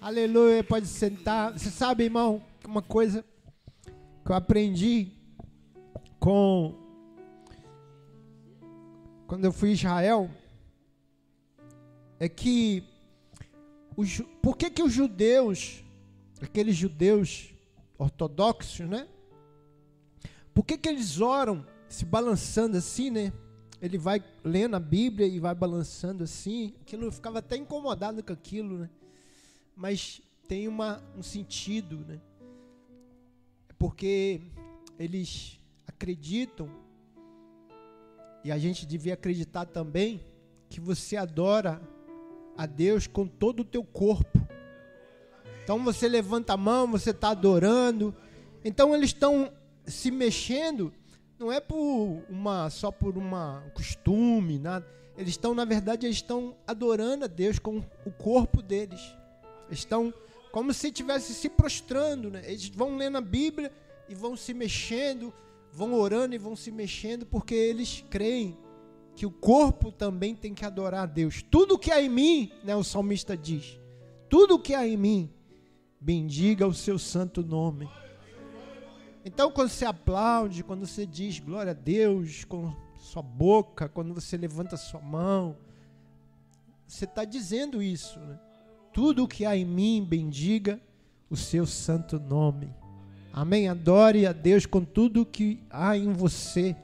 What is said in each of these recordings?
Aleluia, pode sentar. Você sabe, irmão, uma coisa que eu aprendi com quando eu fui a Israel é que os, por que que os judeus, aqueles judeus ortodoxos, né? Por que que eles oram se balançando assim, né? Ele vai lendo a Bíblia e vai balançando assim. Aquilo eu ficava até incomodado com aquilo, né? Mas tem uma, um sentido, né? Porque eles acreditam e a gente devia acreditar também que você adora a Deus com todo o teu corpo. Então você levanta a mão, você está adorando. Então eles estão se mexendo, não é por uma só por uma costume, nada. Eles estão, na verdade, eles estão adorando a Deus com o corpo deles. Estão como se estivesse se prostrando, né? Eles vão lendo a Bíblia e vão se mexendo, vão orando e vão se mexendo porque eles creem que o corpo também tem que adorar a Deus. Tudo que há em mim, né, o salmista diz, tudo que há em mim, bendiga o seu santo nome. Então, quando você aplaude, quando você diz glória a Deus com sua boca, quando você levanta sua mão, você está dizendo isso. Né? Tudo o que há em mim, bendiga o seu santo nome. Amém? Adore a Deus com tudo o que há em você.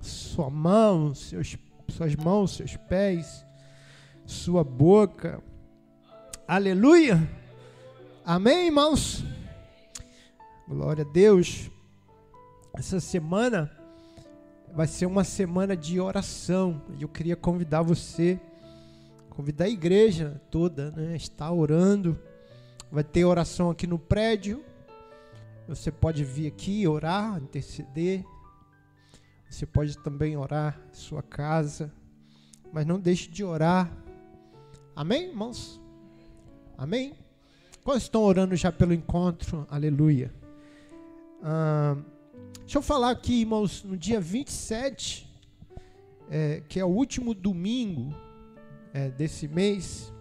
Sua mão, seus, suas mãos, seus pés, sua boca. Aleluia. Amém, irmãos? Glória a Deus. Essa semana vai ser uma semana de oração. E eu queria convidar você, convidar a igreja toda, né? Estar orando. Vai ter oração aqui no prédio você pode vir aqui orar, interceder. Você pode também orar em sua casa. Mas não deixe de orar. Amém, irmãos? Amém? Quantos estão orando já pelo encontro? Aleluia. Ah, deixa eu falar aqui, irmãos, no dia 27, é, que é o último domingo é, desse mês,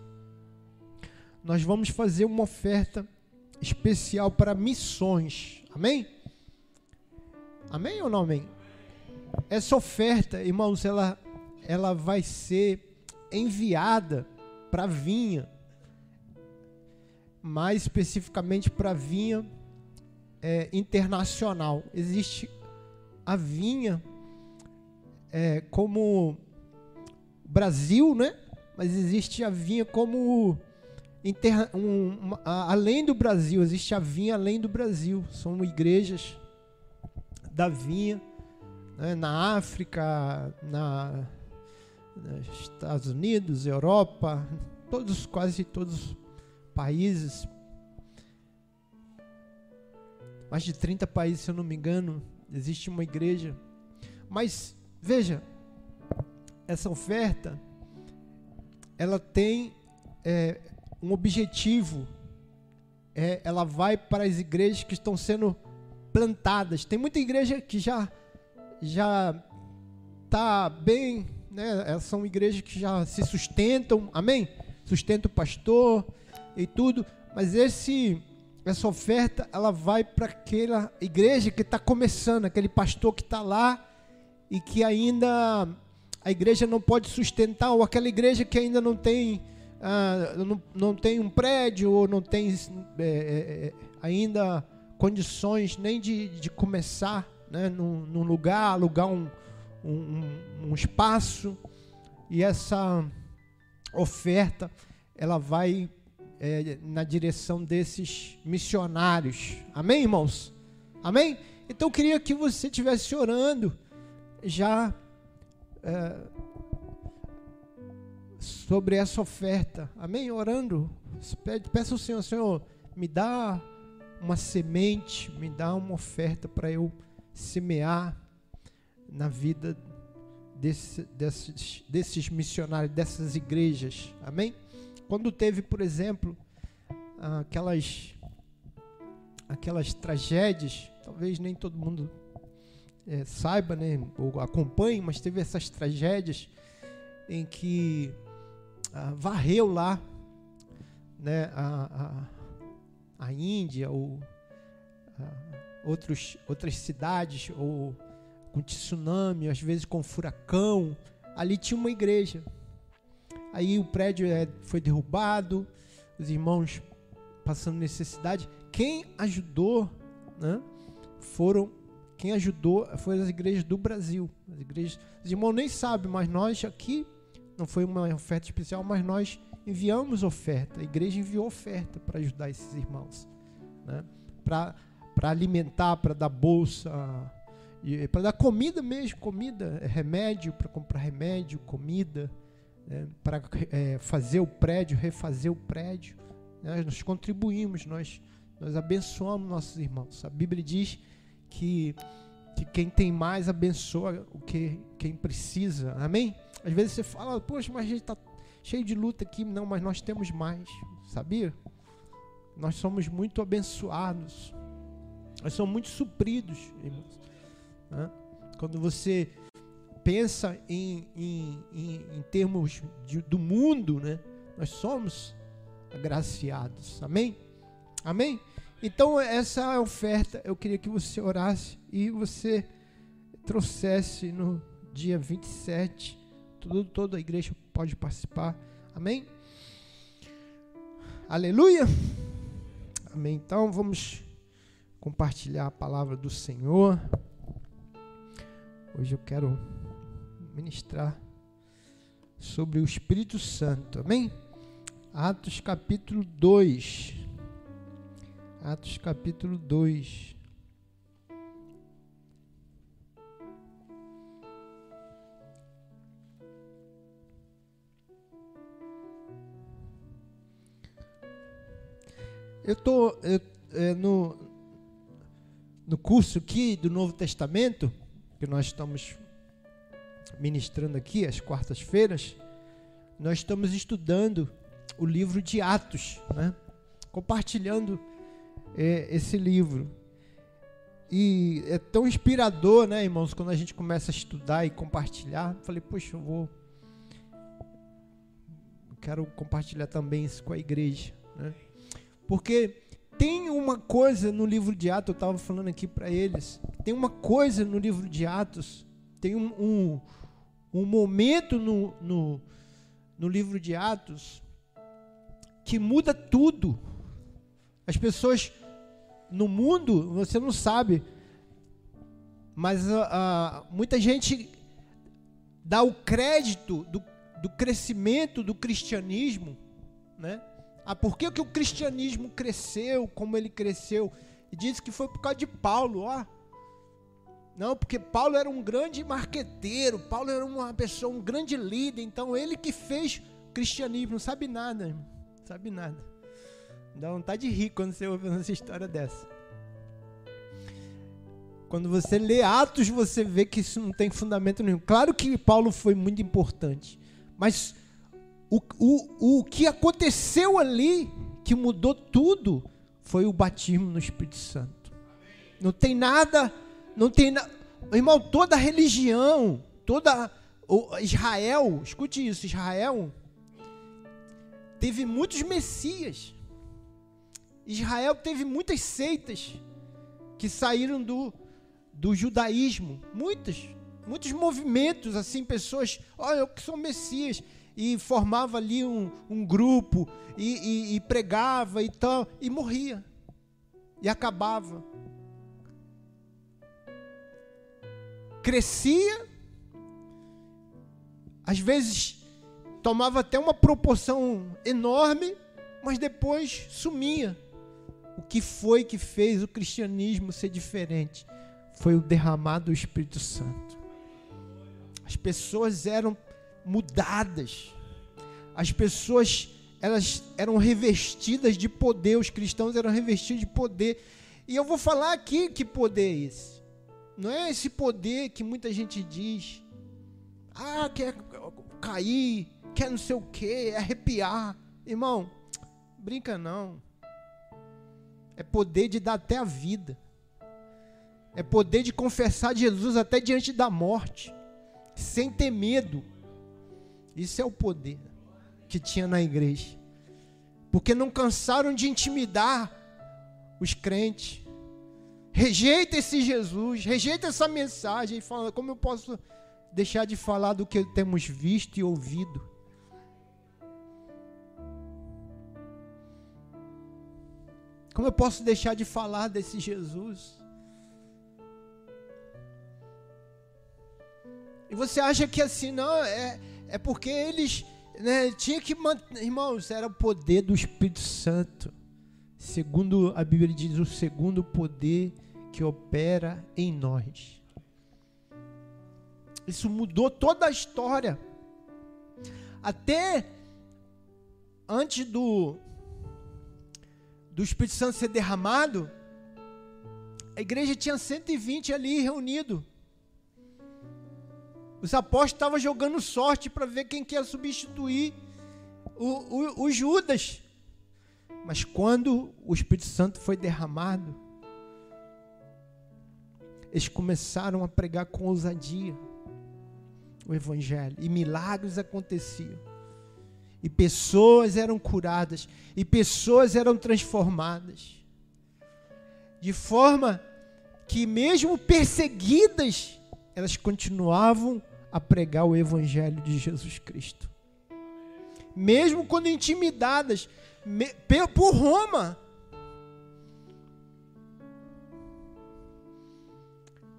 nós vamos fazer uma oferta especial para missões. Amém? Amém ou não amém? Essa oferta, irmãos, ela, ela vai ser enviada para vinha, mais especificamente para vinha é, internacional. Existe a vinha é, como Brasil, né? Mas existe a vinha como um, uma, além do Brasil, existe a vinha além do Brasil. São igrejas da vinha né, na África, na, nos Estados Unidos, Europa, todos, quase todos os países. Mais de 30 países, se eu não me engano, existe uma igreja. Mas veja, essa oferta ela tem é, um objetivo. É, ela vai para as igrejas que estão sendo plantadas. Tem muita igreja que já já tá bem, né? São igrejas que já se sustentam, amém? Sustenta o pastor e tudo. Mas esse essa oferta ela vai para aquela igreja que está começando, aquele pastor que está lá e que ainda a igreja não pode sustentar, ou aquela igreja que ainda não tem ah, não, não tem um prédio ou não tem é, é, é, ainda condições nem de, de começar né, num, num lugar, alugar um, um, um espaço e essa oferta ela vai é, na direção desses missionários. Amém, irmãos? Amém? Então eu queria que você estivesse orando já sobre essa oferta. Amém? Orando. Peça ao Senhor, Senhor, me dá uma semente, me dá uma oferta para eu semear na vida desse, desses, desses missionários, dessas igrejas. Amém? Quando teve, por exemplo, aquelas aquelas tragédias, talvez nem todo mundo é, saiba, né, ou acompanhe, mas teve essas tragédias em que ah, varreu lá né, a, a, a Índia ou a, outros, outras cidades, ou com tsunami, às vezes com furacão, ali tinha uma igreja. Aí o prédio é, foi derrubado, os irmãos passando necessidade. Quem ajudou, né, foram quem ajudou foram as igrejas do Brasil. As igrejas, os irmãos nem sabem, mas nós aqui não foi uma oferta especial, mas nós enviamos oferta. A igreja enviou oferta para ajudar esses irmãos, né? Para alimentar, para dar bolsa, para dar comida mesmo, comida, remédio, para comprar remédio, comida, né? para é, fazer o prédio, refazer o prédio. Né? Nós contribuímos, nós, nós abençoamos nossos irmãos. A Bíblia diz que, que quem tem mais abençoa o que quem precisa. Amém? Às vezes você fala, poxa, mas a gente está cheio de luta aqui. Não, mas nós temos mais, sabia? Nós somos muito abençoados. Nós somos muito supridos, irmãos. Né? Quando você pensa em, em, em, em termos de, do mundo, né? nós somos agraciados. Amém? Amém? Então, essa oferta, eu queria que você orasse e você trouxesse no dia 27. Tudo, toda a igreja pode participar. Amém? Aleluia! Amém. Então, vamos compartilhar a palavra do Senhor. Hoje eu quero ministrar sobre o Espírito Santo. Amém? Atos capítulo 2. Atos capítulo 2. Eu estou é, no, no curso aqui do Novo Testamento, que nós estamos ministrando aqui às quartas-feiras, nós estamos estudando o livro de Atos, né? compartilhando é, esse livro. E é tão inspirador, né, irmãos, quando a gente começa a estudar e compartilhar. Falei, poxa, eu vou. Quero compartilhar também isso com a igreja. Né? Porque tem uma coisa no livro de Atos, eu estava falando aqui para eles. Tem uma coisa no livro de Atos, tem um, um, um momento no, no, no livro de Atos que muda tudo. As pessoas no mundo, você não sabe, mas uh, muita gente dá o crédito do, do crescimento do cristianismo, né? Ah, por que, que o cristianismo cresceu como ele cresceu? E diz que foi por causa de Paulo, ó. Não, porque Paulo era um grande marqueteiro, Paulo era uma pessoa, um grande líder, então ele que fez cristianismo, não sabe nada, irmão, sabe nada. Dá vontade de rir quando você ouve essa história dessa. Quando você lê Atos, você vê que isso não tem fundamento nenhum. Claro que Paulo foi muito importante, mas o, o, o que aconteceu ali, que mudou tudo, foi o batismo no Espírito Santo. Não tem nada, não tem nada. Irmão, toda religião, toda. Israel, escute isso: Israel teve muitos messias. Israel teve muitas seitas que saíram do, do judaísmo. Muitas, muitos movimentos, assim, pessoas, olha, eu que sou Messias. E formava ali um, um grupo e, e, e pregava e tal, e morria. E acabava. Crescia, às vezes tomava até uma proporção enorme, mas depois sumia o que foi que fez o cristianismo ser diferente? Foi o derramado do Espírito Santo. As pessoas eram mudadas. As pessoas elas eram revestidas de poder, os cristãos eram revestidos de poder. E eu vou falar aqui que poder é esse. Não é esse poder que muita gente diz. Ah, quer cair, quer não sei o que, arrepiar. Irmão, brinca não. É poder de dar até a vida. É poder de confessar Jesus até diante da morte, sem ter medo. Isso é o poder que tinha na igreja. porque não cansaram de intimidar os crentes. Rejeita esse Jesus, rejeita essa mensagem e fala: como eu posso deixar de falar do que temos visto e ouvido? Como eu posso deixar de falar desse Jesus? E você acha que assim, não, é, é porque eles né, tinha que manter, irmãos, era o poder do Espírito Santo. Segundo a Bíblia diz, o segundo poder que opera em nós. Isso mudou toda a história. Até antes do do Espírito Santo ser derramado, a igreja tinha 120 ali reunido. Os apóstolos estavam jogando sorte para ver quem quer substituir o, o, o Judas. Mas quando o Espírito Santo foi derramado, eles começaram a pregar com ousadia o Evangelho, e milagres aconteciam e pessoas eram curadas, e pessoas eram transformadas. De forma que, mesmo perseguidas, elas continuavam a pregar o Evangelho de Jesus Cristo. Mesmo quando intimidadas por Roma.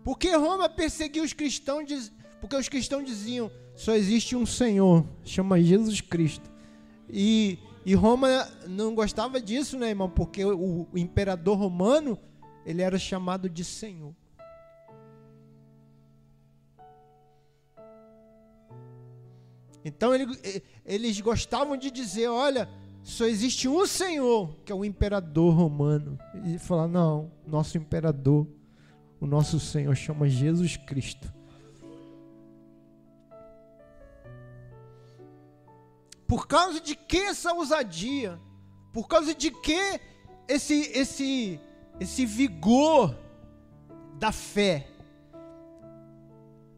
Porque Roma perseguiu os cristãos, porque os cristãos diziam: só existe um Senhor, chama Jesus Cristo. E, e Roma não gostava disso, né, irmão? Porque o, o imperador romano, ele era chamado de Senhor. Então ele, eles gostavam de dizer: olha, só existe um Senhor, que é o imperador romano. E falar: não, nosso imperador, o nosso Senhor chama Jesus Cristo. Por causa de que essa ousadia? Por causa de que esse esse esse vigor da fé?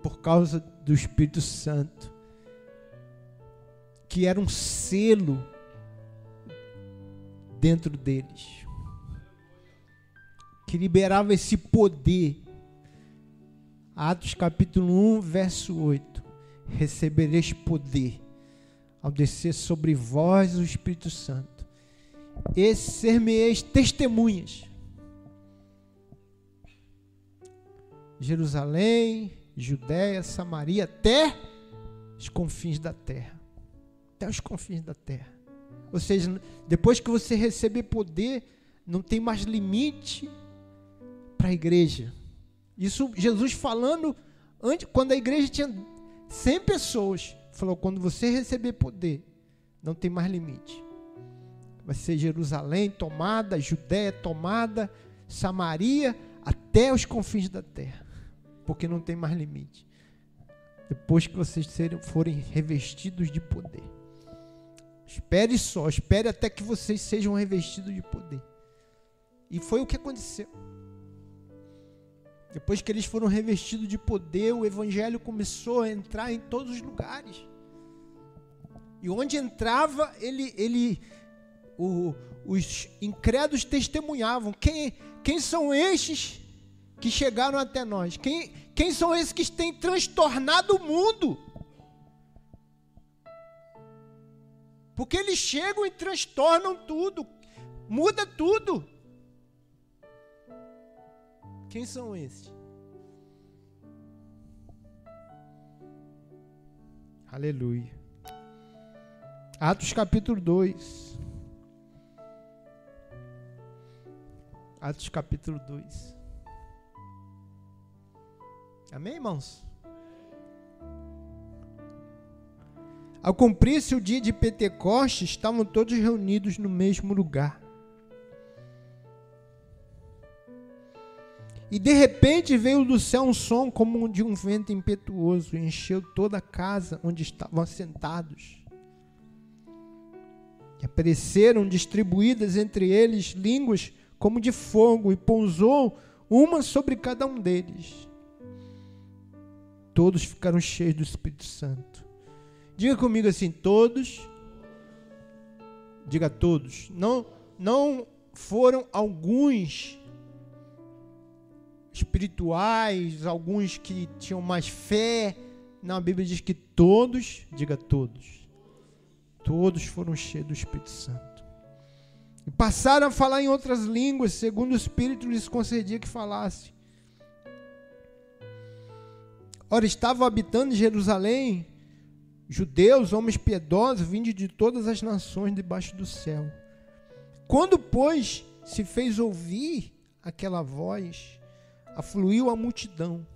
Por causa do Espírito Santo, que era um selo dentro deles, que liberava esse poder. Atos capítulo 1, verso 8: Recebereis poder ao descer sobre vós o Espírito Santo, e ser-me-eis testemunhas. Jerusalém, Judéia, Samaria, até os confins da terra. Até os confins da terra. Ou seja, depois que você receber poder, não tem mais limite para a igreja. Isso Jesus falando antes, quando a igreja tinha 100 pessoas falou: quando você receber poder, não tem mais limite. Vai ser Jerusalém tomada, Judéia tomada, Samaria, até os confins da terra, porque não tem mais limite. Depois que vocês forem revestidos de poder. Espere só, espere até que vocês sejam revestidos de poder. E foi o que aconteceu. Depois que eles foram revestidos de poder, o evangelho começou a entrar em todos os lugares. E onde entrava, ele, ele, o, os incrédulos testemunhavam. Quem, quem são estes que chegaram até nós? Quem, quem são esses que têm transtornado o mundo? Porque eles chegam e transtornam tudo, muda tudo. Quem são esses? Aleluia. Atos capítulo 2. Atos capítulo 2. Amém, irmãos? Ao cumprir-se o dia de Pentecostes, estavam todos reunidos no mesmo lugar. E de repente veio do céu um som como de um vento impetuoso, e encheu toda a casa onde estavam sentados. E apareceram distribuídas entre eles línguas como de fogo, e pousou uma sobre cada um deles. Todos ficaram cheios do Espírito Santo. Diga comigo assim: todos Diga todos. Não, não foram alguns espirituais, alguns que tinham mais fé. Não, a Bíblia diz que todos, diga todos, todos foram cheios do Espírito Santo. E passaram a falar em outras línguas, segundo o Espírito lhes concedia que falasse. Ora, estavam habitando em Jerusalém judeus, homens piedosos, vindos de todas as nações debaixo do céu. Quando, pois, se fez ouvir aquela voz, afluiu a multidão.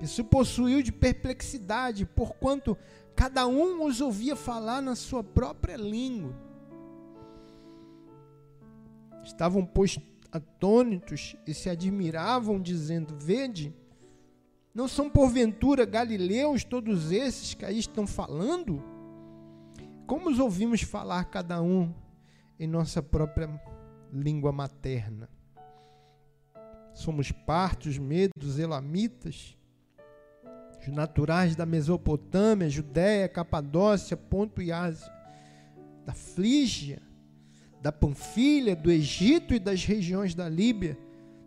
E se possuiu de perplexidade, porquanto cada um os ouvia falar na sua própria língua. Estavam, pois, atônitos e se admiravam, dizendo: Vede, não são porventura galileus todos esses que aí estão falando? Como os ouvimos falar cada um em nossa própria língua materna? Somos partos, medos, elamitas, os naturais da Mesopotâmia, Judéia, Capadócia, Ponto e Ásia, da Frígia, da Panfilha, do Egito e das regiões da Líbia,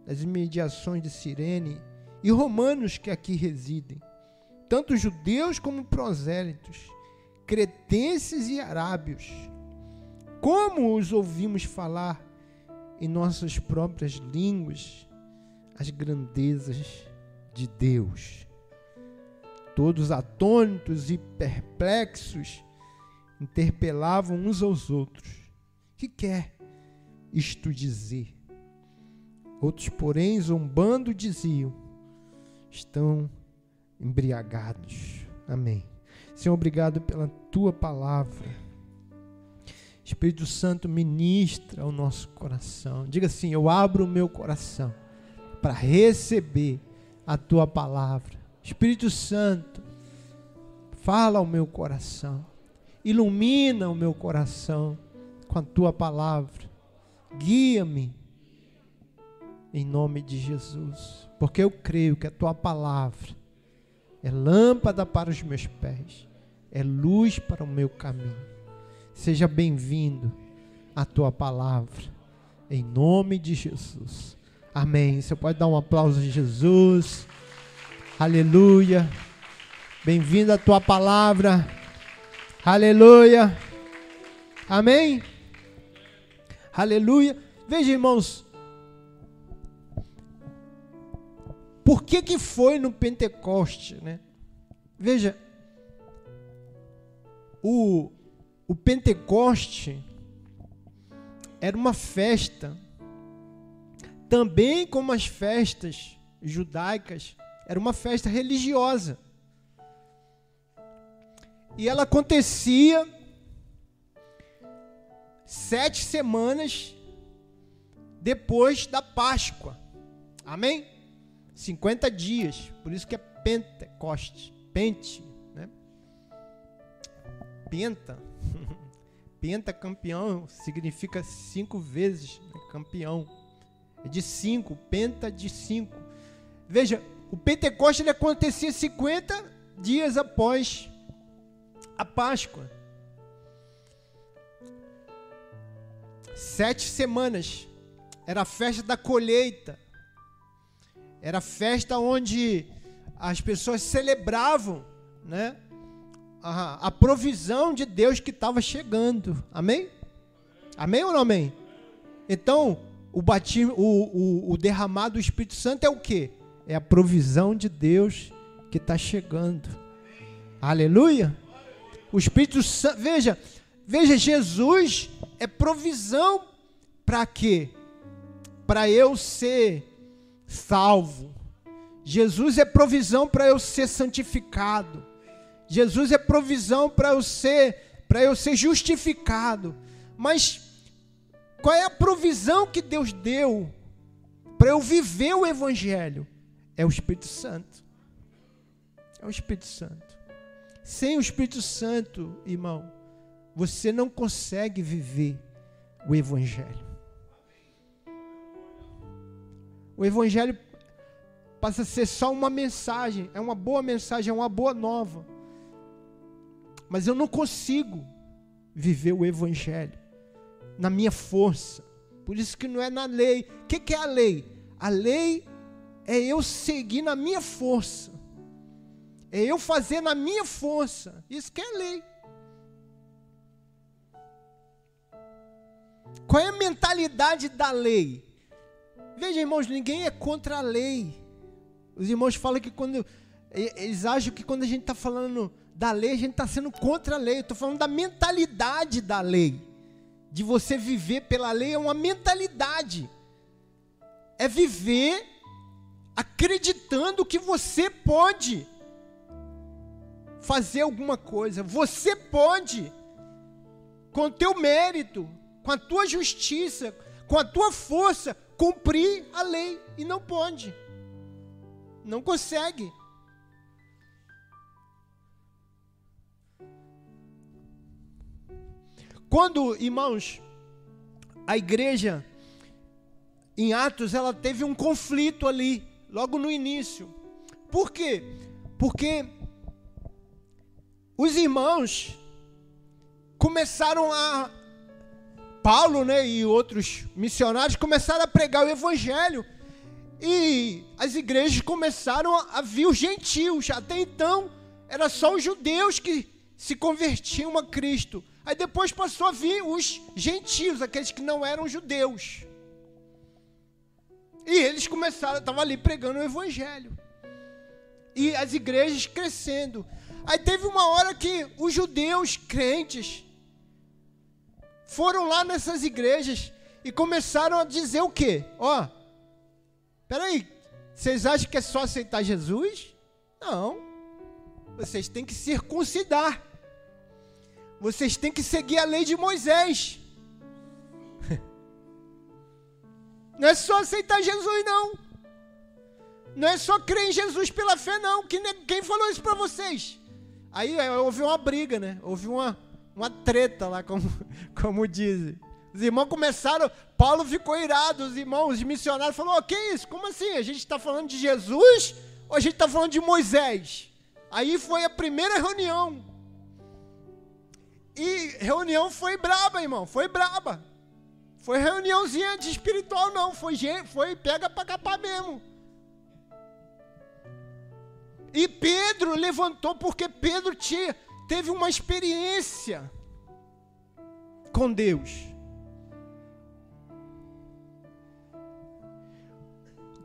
das imediações de Cirene e romanos que aqui residem, tanto judeus como prosélitos, cretenses e arábios. Como os ouvimos falar em nossas próprias línguas as grandezas de Deus. Todos atônitos e perplexos interpelavam uns aos outros. Que quer isto dizer? Outros, porém, zombando, diziam: estão embriagados. Amém. Senhor, obrigado pela tua palavra. Espírito Santo, ministra o nosso coração. Diga assim: Eu abro o meu coração para receber a tua palavra. Espírito Santo, fala ao meu coração. Ilumina o meu coração com a tua palavra. Guia-me em nome de Jesus, porque eu creio que a tua palavra é lâmpada para os meus pés, é luz para o meu caminho. Seja bem-vindo a tua palavra, em nome de Jesus. Amém. Você pode dar um aplauso a Jesus. Aleluia. Bem-vindo a tua palavra. Aleluia. Amém. Aleluia. Veja, irmãos, Por que, que foi no Pentecoste? Né? Veja, o, o Pentecoste era uma festa, também como as festas judaicas, era uma festa religiosa. E ela acontecia sete semanas depois da Páscoa. Amém? 50 dias, por isso que é Pentecoste, Pente, né? Penta, Penta campeão significa cinco vezes né? campeão, de cinco, Penta de cinco. Veja, o Pentecoste ele acontecia 50 dias após a Páscoa. Sete semanas. Era a festa da colheita. Era festa onde as pessoas celebravam, né? A, a provisão de Deus que estava chegando. Amém? Amém ou não amém? Então, o, batismo, o, o, o derramado do Espírito Santo é o que? É a provisão de Deus que está chegando. Aleluia! O Espírito Santo, veja, veja, Jesus é provisão para quê? Para eu ser salvo. Jesus é provisão para eu ser santificado. Jesus é provisão para eu ser para eu ser justificado. Mas qual é a provisão que Deus deu para eu viver o evangelho? É o Espírito Santo. É o Espírito Santo. Sem o Espírito Santo, irmão, você não consegue viver o evangelho. O Evangelho passa a ser só uma mensagem, é uma boa mensagem, é uma boa nova. Mas eu não consigo viver o Evangelho na minha força. Por isso que não é na lei. O que, que é a lei? A lei é eu seguir na minha força. É eu fazer na minha força. Isso que é lei. Qual é a mentalidade da lei? Veja, irmãos, ninguém é contra a lei. Os irmãos falam que quando. Eles acham que quando a gente está falando da lei, a gente está sendo contra a lei. Eu estou falando da mentalidade da lei. De você viver pela lei é uma mentalidade. É viver acreditando que você pode fazer alguma coisa. Você pode, com o teu mérito, com a tua justiça, com a tua força, cumprir a lei. E não pode. Não consegue. Quando, irmãos, a igreja em Atos, ela teve um conflito ali, logo no início. Por quê? Porque os irmãos começaram a Paulo, né, e outros missionários começaram a pregar o evangelho e as igrejas começaram a vir os gentios. Até então era só os judeus que se convertiam a Cristo. Aí depois passou a vir os gentios, aqueles que não eram judeus. E eles começaram, estavam ali pregando o evangelho. E as igrejas crescendo. Aí teve uma hora que os judeus crentes foram lá nessas igrejas e começaram a dizer o quê? Ó, peraí, vocês acham que é só aceitar Jesus? Não. Vocês têm que circuncidar. Vocês têm que seguir a lei de Moisés. Não é só aceitar Jesus, não. Não é só crer em Jesus pela fé, não. Quem falou isso para vocês? Aí é, houve uma briga, né? Houve uma, uma treta lá, como, como dizem. Os irmãos começaram, Paulo ficou irado, os irmãos, os missionários falaram, o que isso? Como assim? A gente está falando de Jesus ou a gente está falando de Moisés? Aí foi a primeira reunião. E reunião foi braba, irmão, foi braba. Foi reuniãozinha de espiritual, não, foi, foi pega para capar mesmo. E Pedro levantou porque Pedro tinha, teve uma experiência com Deus.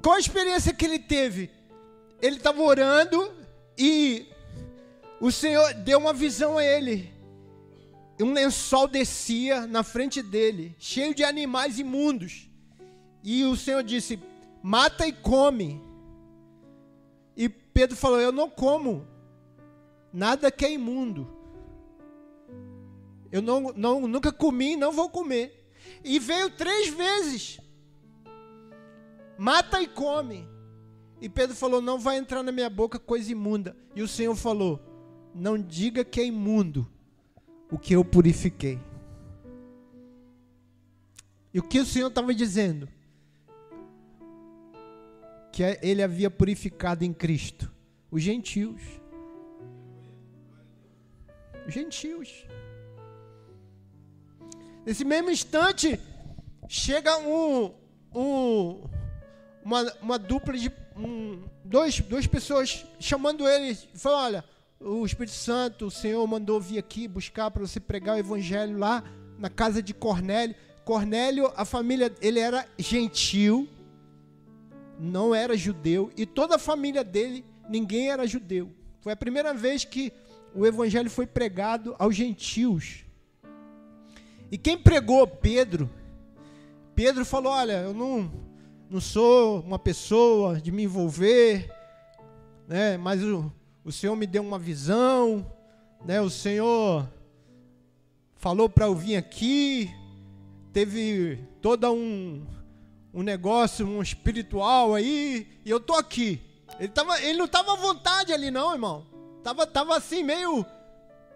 Qual a experiência que ele teve? Ele estava orando e o Senhor deu uma visão a ele. Um lençol descia na frente dele, cheio de animais imundos. E o Senhor disse: Mata e come. Pedro falou: Eu não como nada que é imundo. Eu não, não, nunca comi e não vou comer. E veio três vezes: Mata e come. E Pedro falou: Não vai entrar na minha boca coisa imunda. E o Senhor falou: Não diga que é imundo o que eu purifiquei. E o que o Senhor estava dizendo? que ele havia purificado em Cristo? Os gentios. Os gentios. Nesse mesmo instante, chega um, um uma, uma dupla de um, dois, duas pessoas chamando ele e falando: Olha, o Espírito Santo, o Senhor mandou vir aqui buscar para você pregar o evangelho lá na casa de Cornélio. Cornélio, a família, ele era gentil, não era judeu e toda a família dele, ninguém era judeu. Foi a primeira vez que o evangelho foi pregado aos gentios. E quem pregou Pedro? Pedro falou: Olha, eu não, não sou uma pessoa de me envolver, né? mas o, o Senhor me deu uma visão, né? o Senhor falou para eu vir aqui, teve toda um, um negócio, um espiritual aí, e eu tô aqui. Ele, tava, ele não estava à vontade ali, não, irmão. Tava, tava assim, meio.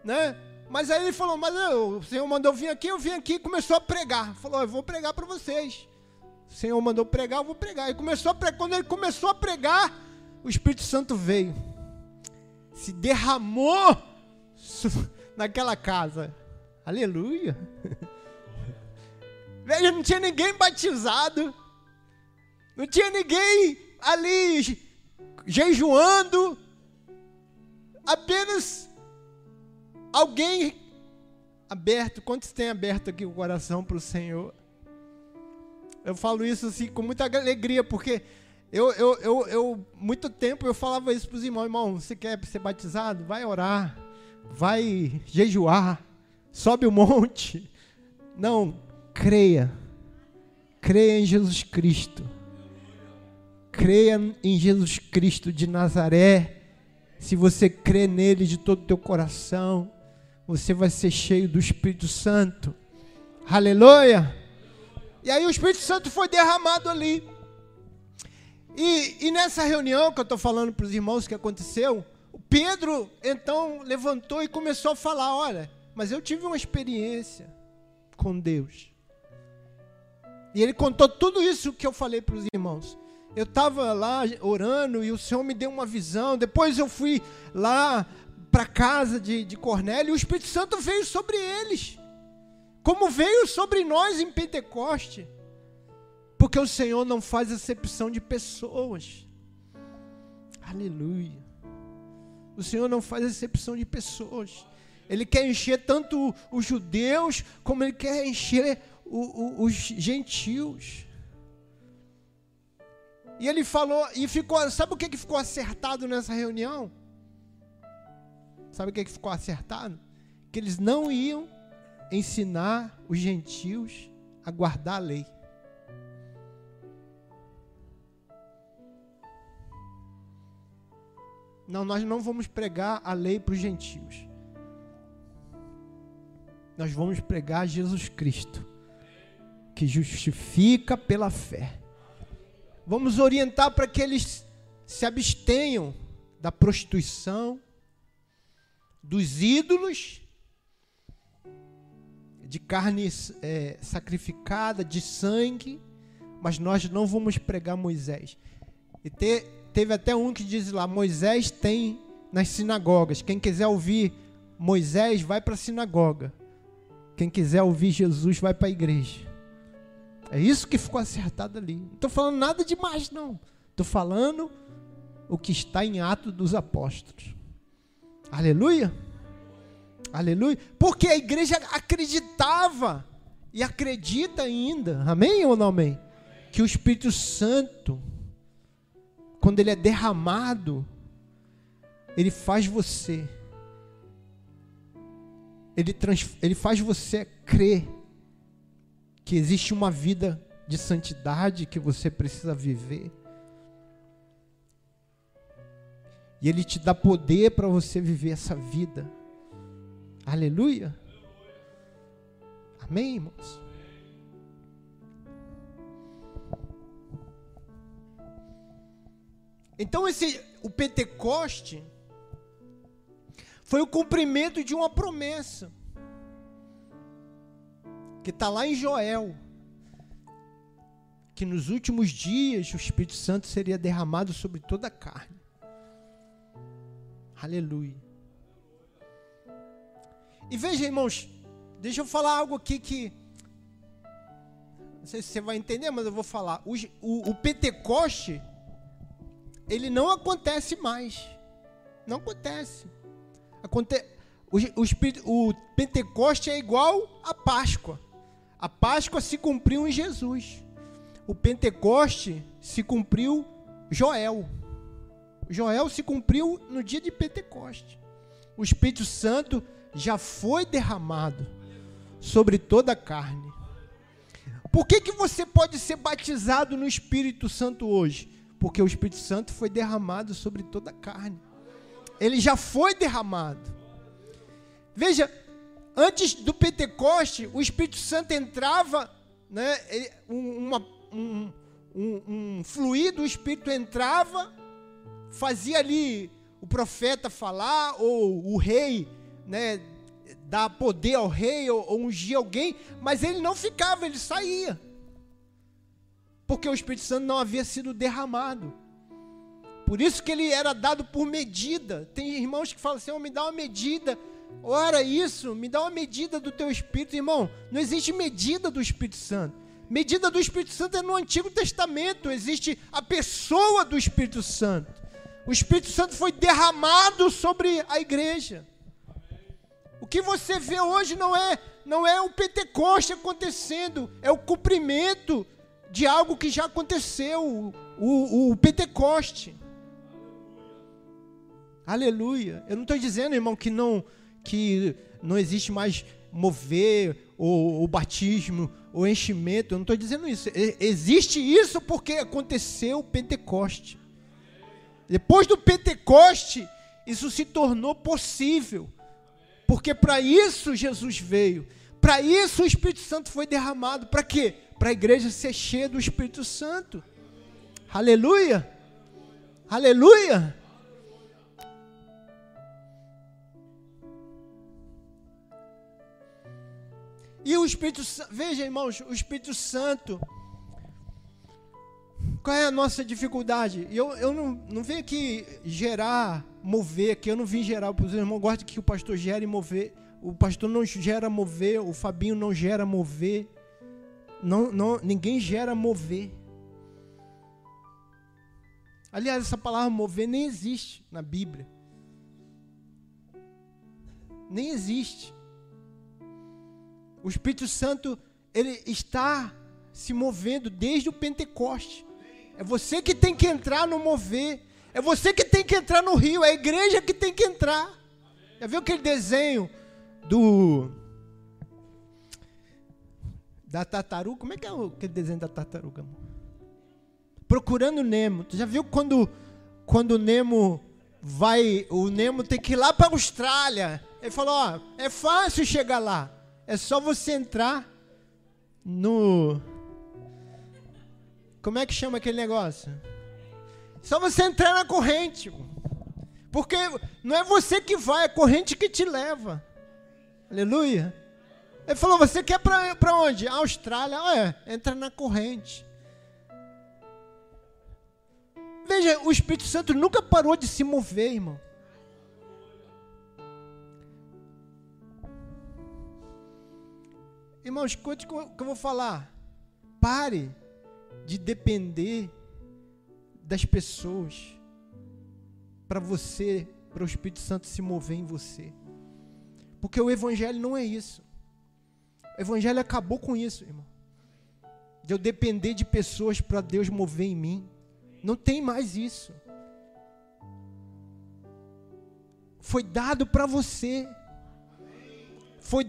Né? Mas aí ele falou: Mas eu, o Senhor mandou vir aqui, eu vim aqui e começou a pregar. Falou: Eu vou pregar para vocês. O Senhor mandou pregar, eu vou pregar. E começou a pregar. Quando ele começou a pregar, o Espírito Santo veio, se derramou naquela casa. Aleluia. Velho, não tinha ninguém batizado. Não tinha ninguém ali jejuando. Apenas alguém aberto. Quantos têm aberto aqui o coração para o Senhor? Eu falo isso assim com muita alegria, porque eu, eu, eu, eu muito tempo eu falava isso para os irmãos, irmão, você quer ser batizado? Vai orar, vai jejuar, sobe o monte. Não, creia. Creia em Jesus Cristo. Creia em Jesus Cristo de Nazaré. Se você crê nele de todo o teu coração, você vai ser cheio do Espírito Santo. Aleluia! E aí o Espírito Santo foi derramado ali. E, e nessa reunião que eu estou falando para os irmãos que aconteceu, o Pedro então levantou e começou a falar: Olha, mas eu tive uma experiência com Deus. E ele contou tudo isso que eu falei para os irmãos. Eu estava lá orando e o Senhor me deu uma visão. Depois eu fui lá para a casa de, de Cornélio e o Espírito Santo veio sobre eles, como veio sobre nós em Pentecoste. Porque o Senhor não faz acepção de pessoas. Aleluia. O Senhor não faz acepção de pessoas. Ele quer encher tanto os judeus, como ele quer encher o, o, os gentios. E ele falou, e ficou, sabe o que, que ficou acertado nessa reunião? Sabe o que, que ficou acertado? Que eles não iam ensinar os gentios a guardar a lei. Não, nós não vamos pregar a lei para os gentios. Nós vamos pregar Jesus Cristo, que justifica pela fé. Vamos orientar para que eles se abstenham da prostituição, dos ídolos, de carne é, sacrificada, de sangue, mas nós não vamos pregar Moisés. E te, teve até um que diz lá: Moisés tem nas sinagogas. Quem quiser ouvir Moisés, vai para a sinagoga. Quem quiser ouvir Jesus, vai para a igreja. É isso que ficou acertado ali. Não estou falando nada demais, não. Estou falando o que está em Atos dos Apóstolos. Aleluia. Aleluia. Porque a igreja acreditava e acredita ainda. Amém ou não amém? Que o Espírito Santo, quando ele é derramado, ele faz você. Ele, trans, ele faz você crer que existe uma vida de santidade que você precisa viver. E Ele te dá poder para você viver essa vida. Aleluia. Amém, irmãos? Então esse o Pentecoste foi o cumprimento de uma promessa que está lá em Joel, que nos últimos dias o Espírito Santo seria derramado sobre toda a carne. Aleluia. E veja, irmãos, deixa eu falar algo aqui que. Não sei se você vai entender, mas eu vou falar. O, o, o Pentecoste, ele não acontece mais. Não acontece. Aconte, o, o, o Pentecoste é igual a Páscoa. A Páscoa se cumpriu em Jesus. O Pentecoste se cumpriu Joel. Joel se cumpriu no dia de Pentecoste. O Espírito Santo já foi derramado sobre toda a carne. Por que, que você pode ser batizado no Espírito Santo hoje? Porque o Espírito Santo foi derramado sobre toda a carne. Ele já foi derramado. Veja, Antes do Pentecoste, o Espírito Santo entrava, né, uma, um, um, um fluido do Espírito entrava, fazia ali o profeta falar, ou o rei, né, dar poder ao rei, ou, ou ungir alguém, mas ele não ficava, ele saía. Porque o Espírito Santo não havia sido derramado. Por isso que ele era dado por medida. Tem irmãos que falam assim: oh, me dá uma medida Ora, isso, me dá uma medida do teu Espírito, irmão. Não existe medida do Espírito Santo. Medida do Espírito Santo é no Antigo Testamento, existe a pessoa do Espírito Santo. O Espírito Santo foi derramado sobre a igreja. O que você vê hoje não é não é o Pentecoste acontecendo, é o cumprimento de algo que já aconteceu, o, o, Pentecoste. Aleluia. Eu não estou dizendo, irmão, que não que não existe mais mover o, o batismo, o enchimento. Eu não estou dizendo isso. Existe isso porque aconteceu o Pentecoste. Depois do Pentecoste, isso se tornou possível. Porque para isso Jesus veio. Para isso o Espírito Santo foi derramado. Para quê? Para a igreja ser cheia do Espírito Santo. Aleluia! Aleluia! E o Espírito Santo, veja irmãos, o Espírito Santo, qual é a nossa dificuldade? Eu, eu não, não venho aqui gerar, mover aqui, eu não vim gerar, os irmãos gostam que o pastor gere mover, o pastor não gera mover, o Fabinho não gera mover, não, não, ninguém gera mover. Aliás, essa palavra mover nem existe na Bíblia. Nem existe. O Espírito Santo, ele está se movendo desde o Pentecoste. É você que tem que entrar no mover. É você que tem que entrar no rio. É a igreja que tem que entrar. Já viu aquele desenho do. Da tartaruga? Como é que é aquele desenho da tartaruga? Procurando Nemo. Tu já viu quando, quando o Nemo vai. O Nemo tem que ir lá para a Austrália. Ele falou: Ó, é fácil chegar lá. É só você entrar no. Como é que chama aquele negócio? Só você entrar na corrente. Porque não é você que vai, é a corrente que te leva. Aleluia. Ele falou: Você quer para onde? Austrália. Olha, entra na corrente. Veja, o Espírito Santo nunca parou de se mover, irmão. Irmão, escute o que eu vou falar. Pare de depender das pessoas para você, para o Espírito Santo se mover em você. Porque o Evangelho não é isso. O Evangelho acabou com isso, irmão. De eu depender de pessoas para Deus mover em mim. Não tem mais isso. Foi dado para você. Foi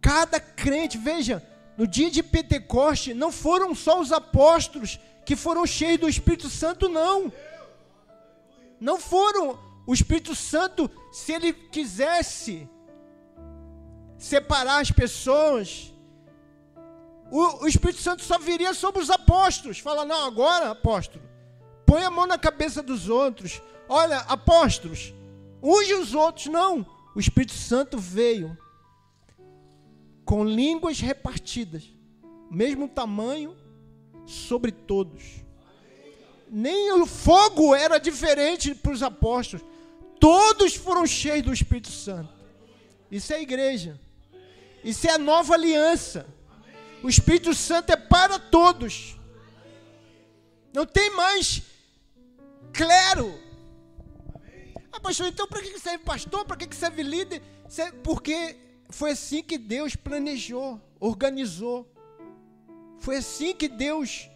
Cada crente, veja, no dia de Pentecoste, não foram só os apóstolos que foram cheios do Espírito Santo, não. Não foram. O Espírito Santo, se ele quisesse separar as pessoas, o, o Espírito Santo só viria sobre os apóstolos. Fala, não, agora, apóstolo, põe a mão na cabeça dos outros. Olha, apóstolos, unge os outros. Não, o Espírito Santo veio com línguas repartidas, mesmo tamanho, sobre todos. Nem o fogo era diferente para os apóstolos. Todos foram cheios do Espírito Santo. Isso é igreja. Isso é a nova aliança. O Espírito Santo é para todos. Não tem mais clero. Ah, pastor, então para que serve pastor? Para que serve líder? Porque foi assim que Deus planejou, organizou. Foi assim que Deus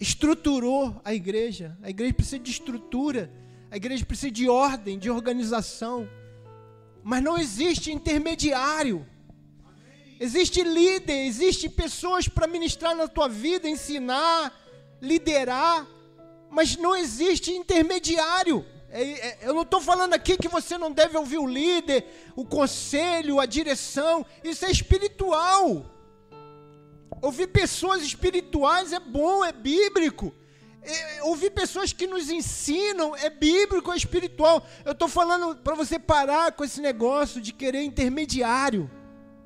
estruturou a igreja. A igreja precisa de estrutura, a igreja precisa de ordem, de organização. Mas não existe intermediário. Existe líder, existe pessoas para ministrar na tua vida, ensinar, liderar, mas não existe intermediário. É, é, eu não estou falando aqui que você não deve ouvir o líder, o conselho, a direção. Isso é espiritual. Ouvir pessoas espirituais é bom, é bíblico. É, ouvir pessoas que nos ensinam é bíblico, é espiritual. Eu estou falando para você parar com esse negócio de querer intermediário.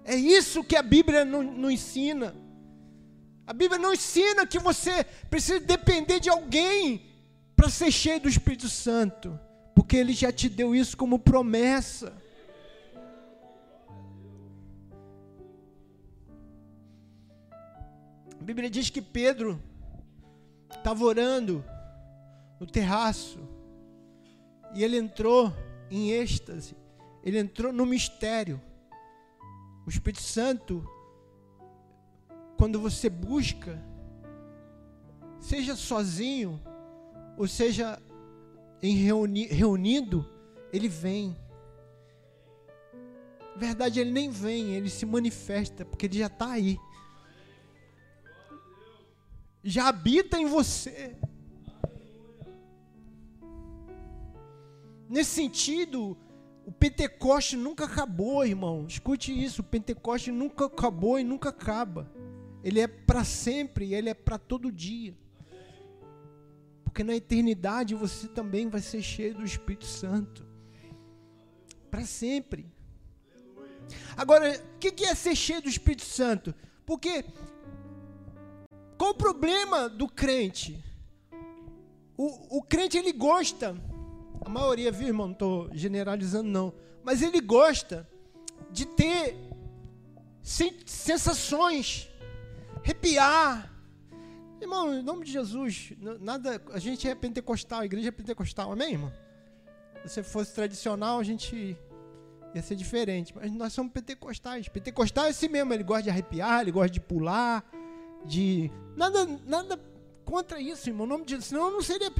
É isso que a Bíblia não, ensina. A Bíblia não ensina que você precisa depender de alguém para ser cheio do Espírito Santo, porque Ele já te deu isso como promessa. A Bíblia diz que Pedro estava orando no terraço e ele entrou em êxtase, ele entrou no mistério. O Espírito Santo, quando você busca, seja sozinho, ou seja em reuni reunido, ele vem. Na verdade, ele nem vem, ele se manifesta, porque ele já está aí. Já habita em você. Nesse sentido, o Pentecoste nunca acabou, irmão. Escute isso: o Pentecoste nunca acabou e nunca acaba. Ele é para sempre, ele é para todo dia. Porque na eternidade você também vai ser cheio do Espírito Santo. Para sempre. Agora, o que é ser cheio do Espírito Santo? Porque qual o problema do crente? O, o crente ele gosta, a maioria, viu, irmão? Não estou generalizando, não. Mas ele gosta de ter sensações, arrepiar, Irmão, em nome de Jesus, nada, a gente é pentecostal, a igreja é pentecostal, amém, irmão? Se fosse tradicional, a gente ia ser diferente, mas nós somos pentecostais. Pentecostal é assim mesmo, ele gosta de arrepiar, ele gosta de pular, de nada, nada contra isso, irmão. Em nome de Jesus, senão eu não seria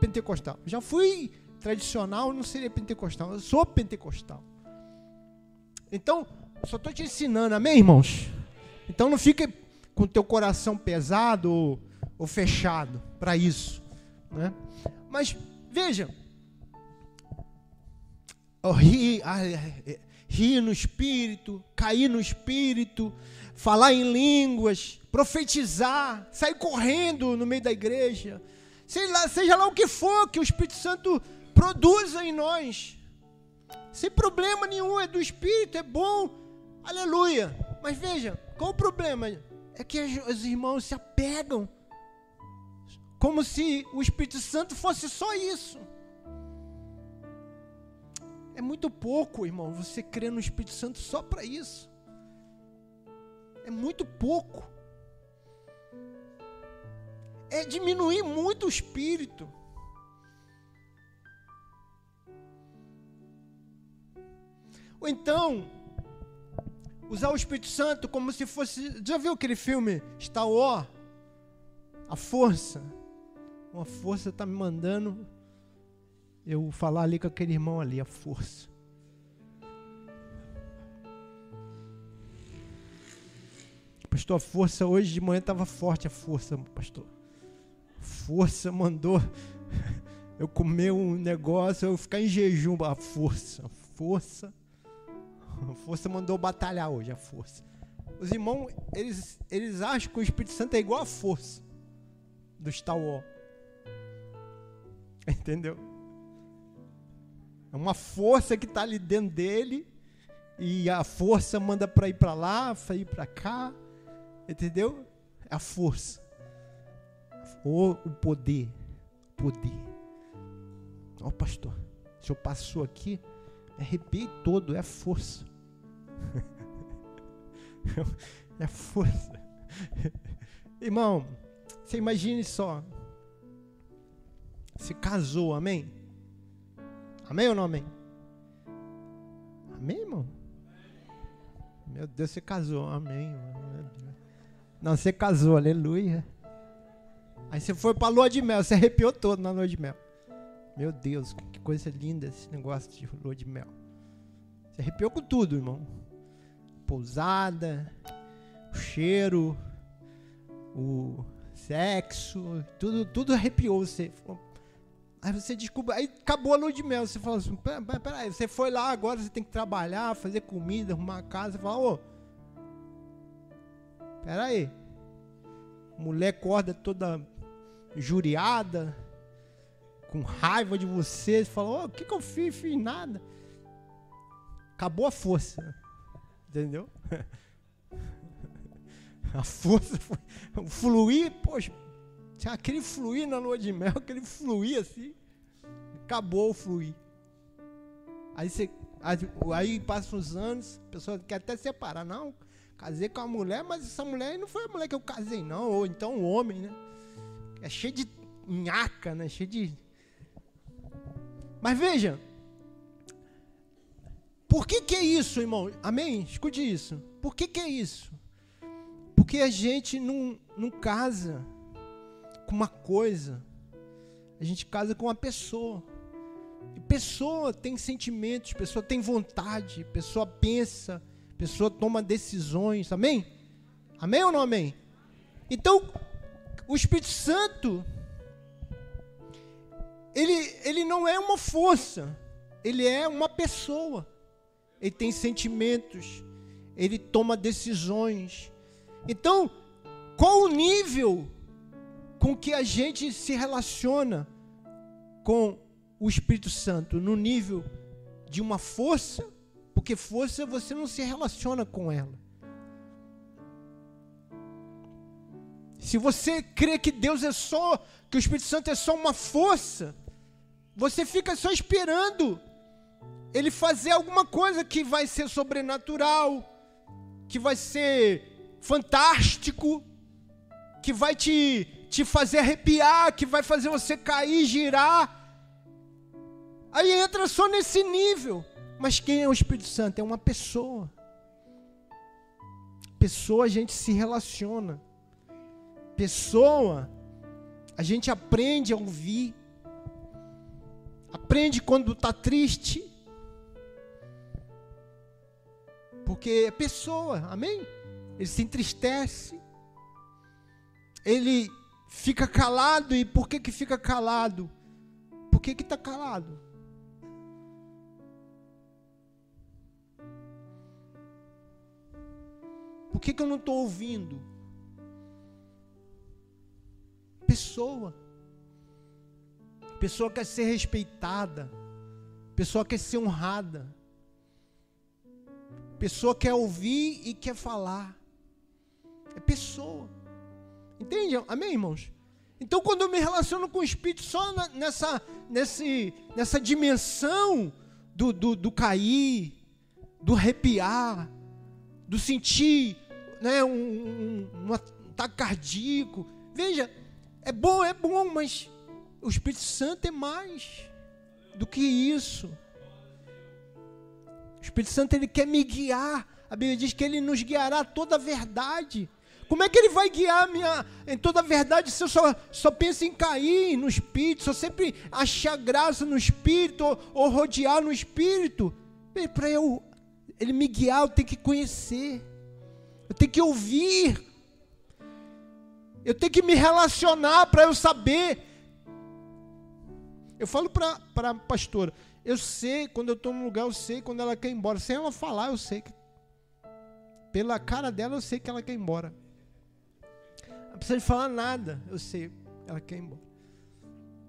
pentecostal. Já fui tradicional, não seria pentecostal. Eu sou pentecostal. Então, só estou te ensinando, amém, irmãos? Então não fique com teu coração pesado ou, ou fechado para isso. Né? Mas veja, rir, rir no espírito, cair no espírito, falar em línguas, profetizar, sair correndo no meio da igreja, seja lá, seja lá o que for que o Espírito Santo produza em nós, sem problema nenhum, é do Espírito, é bom, aleluia. Mas veja, qual o problema? é que os irmãos se apegam, como se o Espírito Santo fosse só isso. É muito pouco, irmão, você crer no Espírito Santo só para isso. É muito pouco. É diminuir muito o espírito. Ou então, usar o Espírito Santo como se fosse. Já viu aquele filme Star Wars? A força. Uma força está me mandando eu falar ali com aquele irmão ali, a força. Pastor, a força hoje de manhã estava forte, a força, pastor. Força mandou eu comer um negócio, eu ficar em jejum, a força, força. A força mandou batalhar hoje, a força. Os irmãos, eles, eles acham que o Espírito Santo é igual a força do Star Wars. Entendeu? É uma força que está ali dentro dele e a força manda para ir para lá, para ir para cá. Entendeu? É a força. O, o poder. Poder. Ó, oh, pastor, o senhor passou aqui, arrepiei todo, é força. é força. Irmão, você imagine só. Se casou, amém? Amém ou não amém? Amém, irmão? Meu Deus, você casou, amém. Não, você casou, aleluia. Aí você foi pra lua de mel, você arrepiou todo na lua de mel. Meu Deus, que coisa linda esse negócio de lua de mel. Você arrepiou com tudo, irmão pousada, o cheiro, o sexo, tudo, tudo arrepiou você. Aí você descobriu, aí acabou a lua de mel. Você falou assim: peraí, pera você foi lá, agora você tem que trabalhar, fazer comida, arrumar a casa. Você fala: ô, peraí. Mulher acorda toda juriada, com raiva de você. Você fala: ô, o que, que eu fiz? Fiz nada. Acabou a força. Entendeu? A força foi. O fluir, poxa, tinha aquele fluir na lua de mel, aquele fluir assim. Acabou o fluir. Aí você. Aí, passam os anos, a pessoa quer até separar. Não, Casei com uma mulher, mas essa mulher não foi a mulher que eu casei, não. Ou então o homem, né? É cheio de nhaca, né? Cheio de. Mas veja. Por que, que é isso, irmão? Amém? Escute isso. Por que, que é isso? Porque a gente não, não casa com uma coisa, a gente casa com uma pessoa. E pessoa tem sentimentos, pessoa tem vontade, pessoa pensa, pessoa toma decisões. Amém? Amém ou não amém? Então, o Espírito Santo, ele, ele não é uma força, ele é uma pessoa. Ele tem sentimentos, ele toma decisões. Então, qual o nível com que a gente se relaciona com o Espírito Santo? No nível de uma força, porque força você não se relaciona com ela. Se você crê que Deus é só, que o Espírito Santo é só uma força, você fica só esperando ele fazer alguma coisa que vai ser sobrenatural, que vai ser fantástico, que vai te, te fazer arrepiar, que vai fazer você cair, girar. Aí entra só nesse nível. Mas quem é o Espírito Santo? É uma pessoa. Pessoa a gente se relaciona. Pessoa a gente aprende a ouvir. Aprende quando está triste. Porque é pessoa, amém? ele se entristece, ele fica calado, e por que que fica calado? Por que está calado? Por que que eu não estou ouvindo? Pessoa. Pessoa quer ser respeitada. Pessoa quer ser honrada. Pessoa quer ouvir e quer falar. É pessoa. Entende? Amém, irmãos? Então, quando eu me relaciono com o Espírito só nessa, nesse, nessa dimensão do, do, do cair, do arrepiar, do sentir né, um, um, um ataque cardíaco. Veja, é bom, é bom, mas o Espírito Santo é mais do que isso. O Espírito Santo ele quer me guiar. A Bíblia diz que ele nos guiará toda a verdade. Como é que ele vai guiar minha, em toda a verdade se eu só, só penso em cair no Espírito, só sempre achar graça no Espírito ou, ou rodear no Espírito? Para eu ele me guiar, eu tenho que conhecer, eu tenho que ouvir, eu tenho que me relacionar para eu saber. Eu falo para a pastora, eu sei, quando eu estou num lugar, eu sei quando ela quer ir embora. Sem ela falar, eu sei que. Pela cara dela, eu sei que ela quer ir embora. Não precisa de falar nada, eu sei, ela quer ir embora.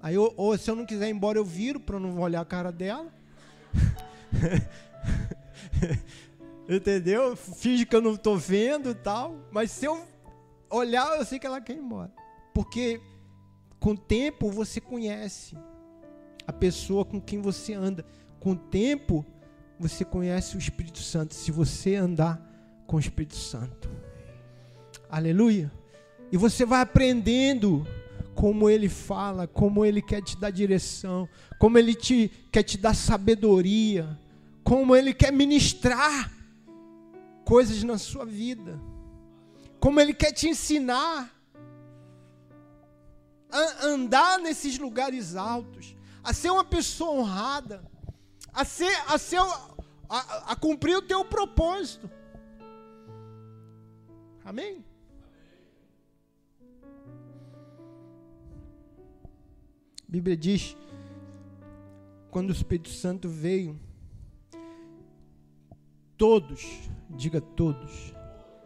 Aí, eu, ou se eu não quiser ir embora, eu viro para não olhar a cara dela. Entendeu? Finge que eu não estou vendo e tal. Mas se eu olhar, eu sei que ela quer ir embora. Porque com o tempo você conhece a pessoa com quem você anda. Com o tempo você conhece o Espírito Santo. Se você andar com o Espírito Santo. Aleluia. E você vai aprendendo como ele fala, como ele quer te dar direção, como ele te, quer te dar sabedoria, como ele quer ministrar coisas na sua vida, como ele quer te ensinar a andar nesses lugares altos, a ser uma pessoa honrada, a ser, a, ser, a, a cumprir o teu propósito. Amém? Bíblia diz, quando o Espírito Santo veio, todos, diga todos.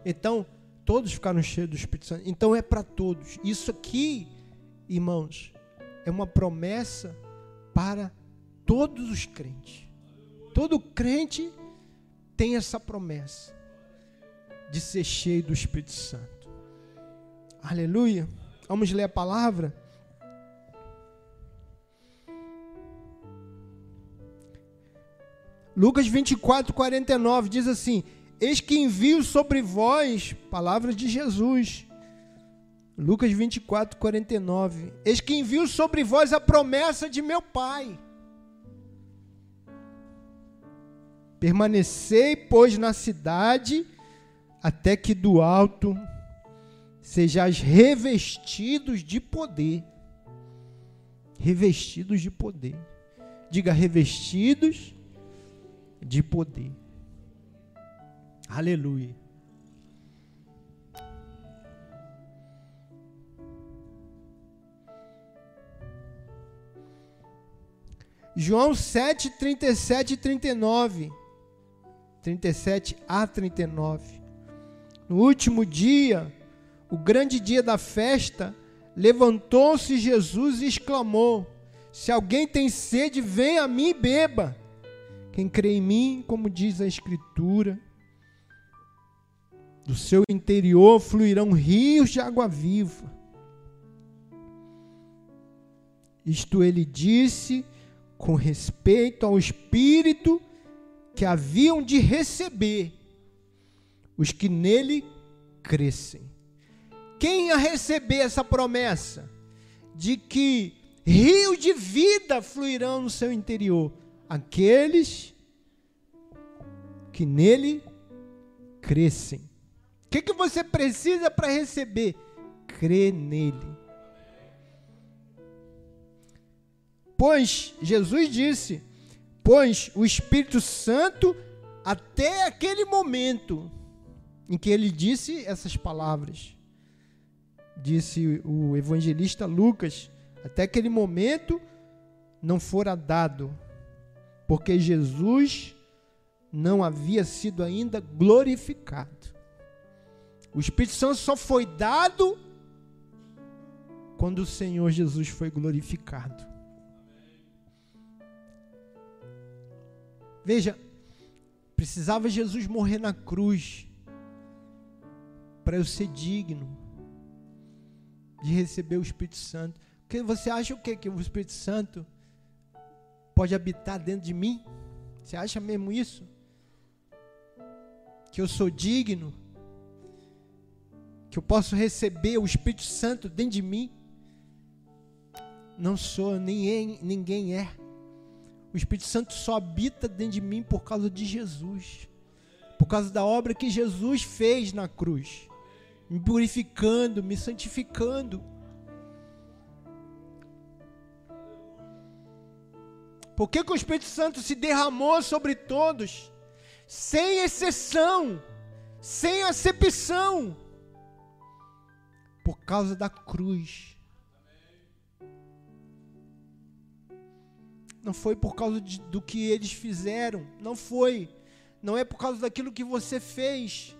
Então, todos ficaram cheios do Espírito Santo. Então é para todos. Isso aqui, irmãos, é uma promessa para todos os crentes. Todo crente tem essa promessa de ser cheio do Espírito Santo. Aleluia. Vamos ler a palavra? Lucas 24, 49 diz assim: Eis que envio sobre vós, palavras de Jesus. Lucas 24, 49. Eis que envio sobre vós a promessa de meu Pai. Permanecei, pois, na cidade, até que do alto sejais revestidos de poder. Revestidos de poder. Diga revestidos de poder. Aleluia. João 7, 37 e 39. 37 a 39. No último dia, o grande dia da festa, levantou-se Jesus e exclamou: Se alguém tem sede, venha a mim e beba. Quem crê em mim, como diz a Escritura, do seu interior fluirão rios de água viva. Isto ele disse com respeito ao Espírito que haviam de receber os que nele crescem. Quem ia receber essa promessa de que rios de vida fluirão no seu interior? Aqueles que nele crescem. O que, que você precisa para receber? Crer nele. Pois Jesus disse: Pois o Espírito Santo, até aquele momento em que ele disse essas palavras, disse o evangelista Lucas, até aquele momento não fora dado, porque Jesus não havia sido ainda glorificado. O Espírito Santo só foi dado quando o Senhor Jesus foi glorificado. Veja, precisava Jesus morrer na cruz para eu ser digno de receber o Espírito Santo. Porque você acha o quê? Que o Espírito Santo pode habitar dentro de mim? Você acha mesmo isso? Que eu sou digno? que eu posso receber o Espírito Santo dentro de mim. Não sou, ninguém, ninguém é. O Espírito Santo só habita dentro de mim por causa de Jesus. Por causa da obra que Jesus fez na cruz. Me purificando, me santificando. Por que, que o Espírito Santo se derramou sobre todos? Sem exceção, sem acepção por causa da cruz. Não foi por causa de, do que eles fizeram, não foi. Não é por causa daquilo que você fez.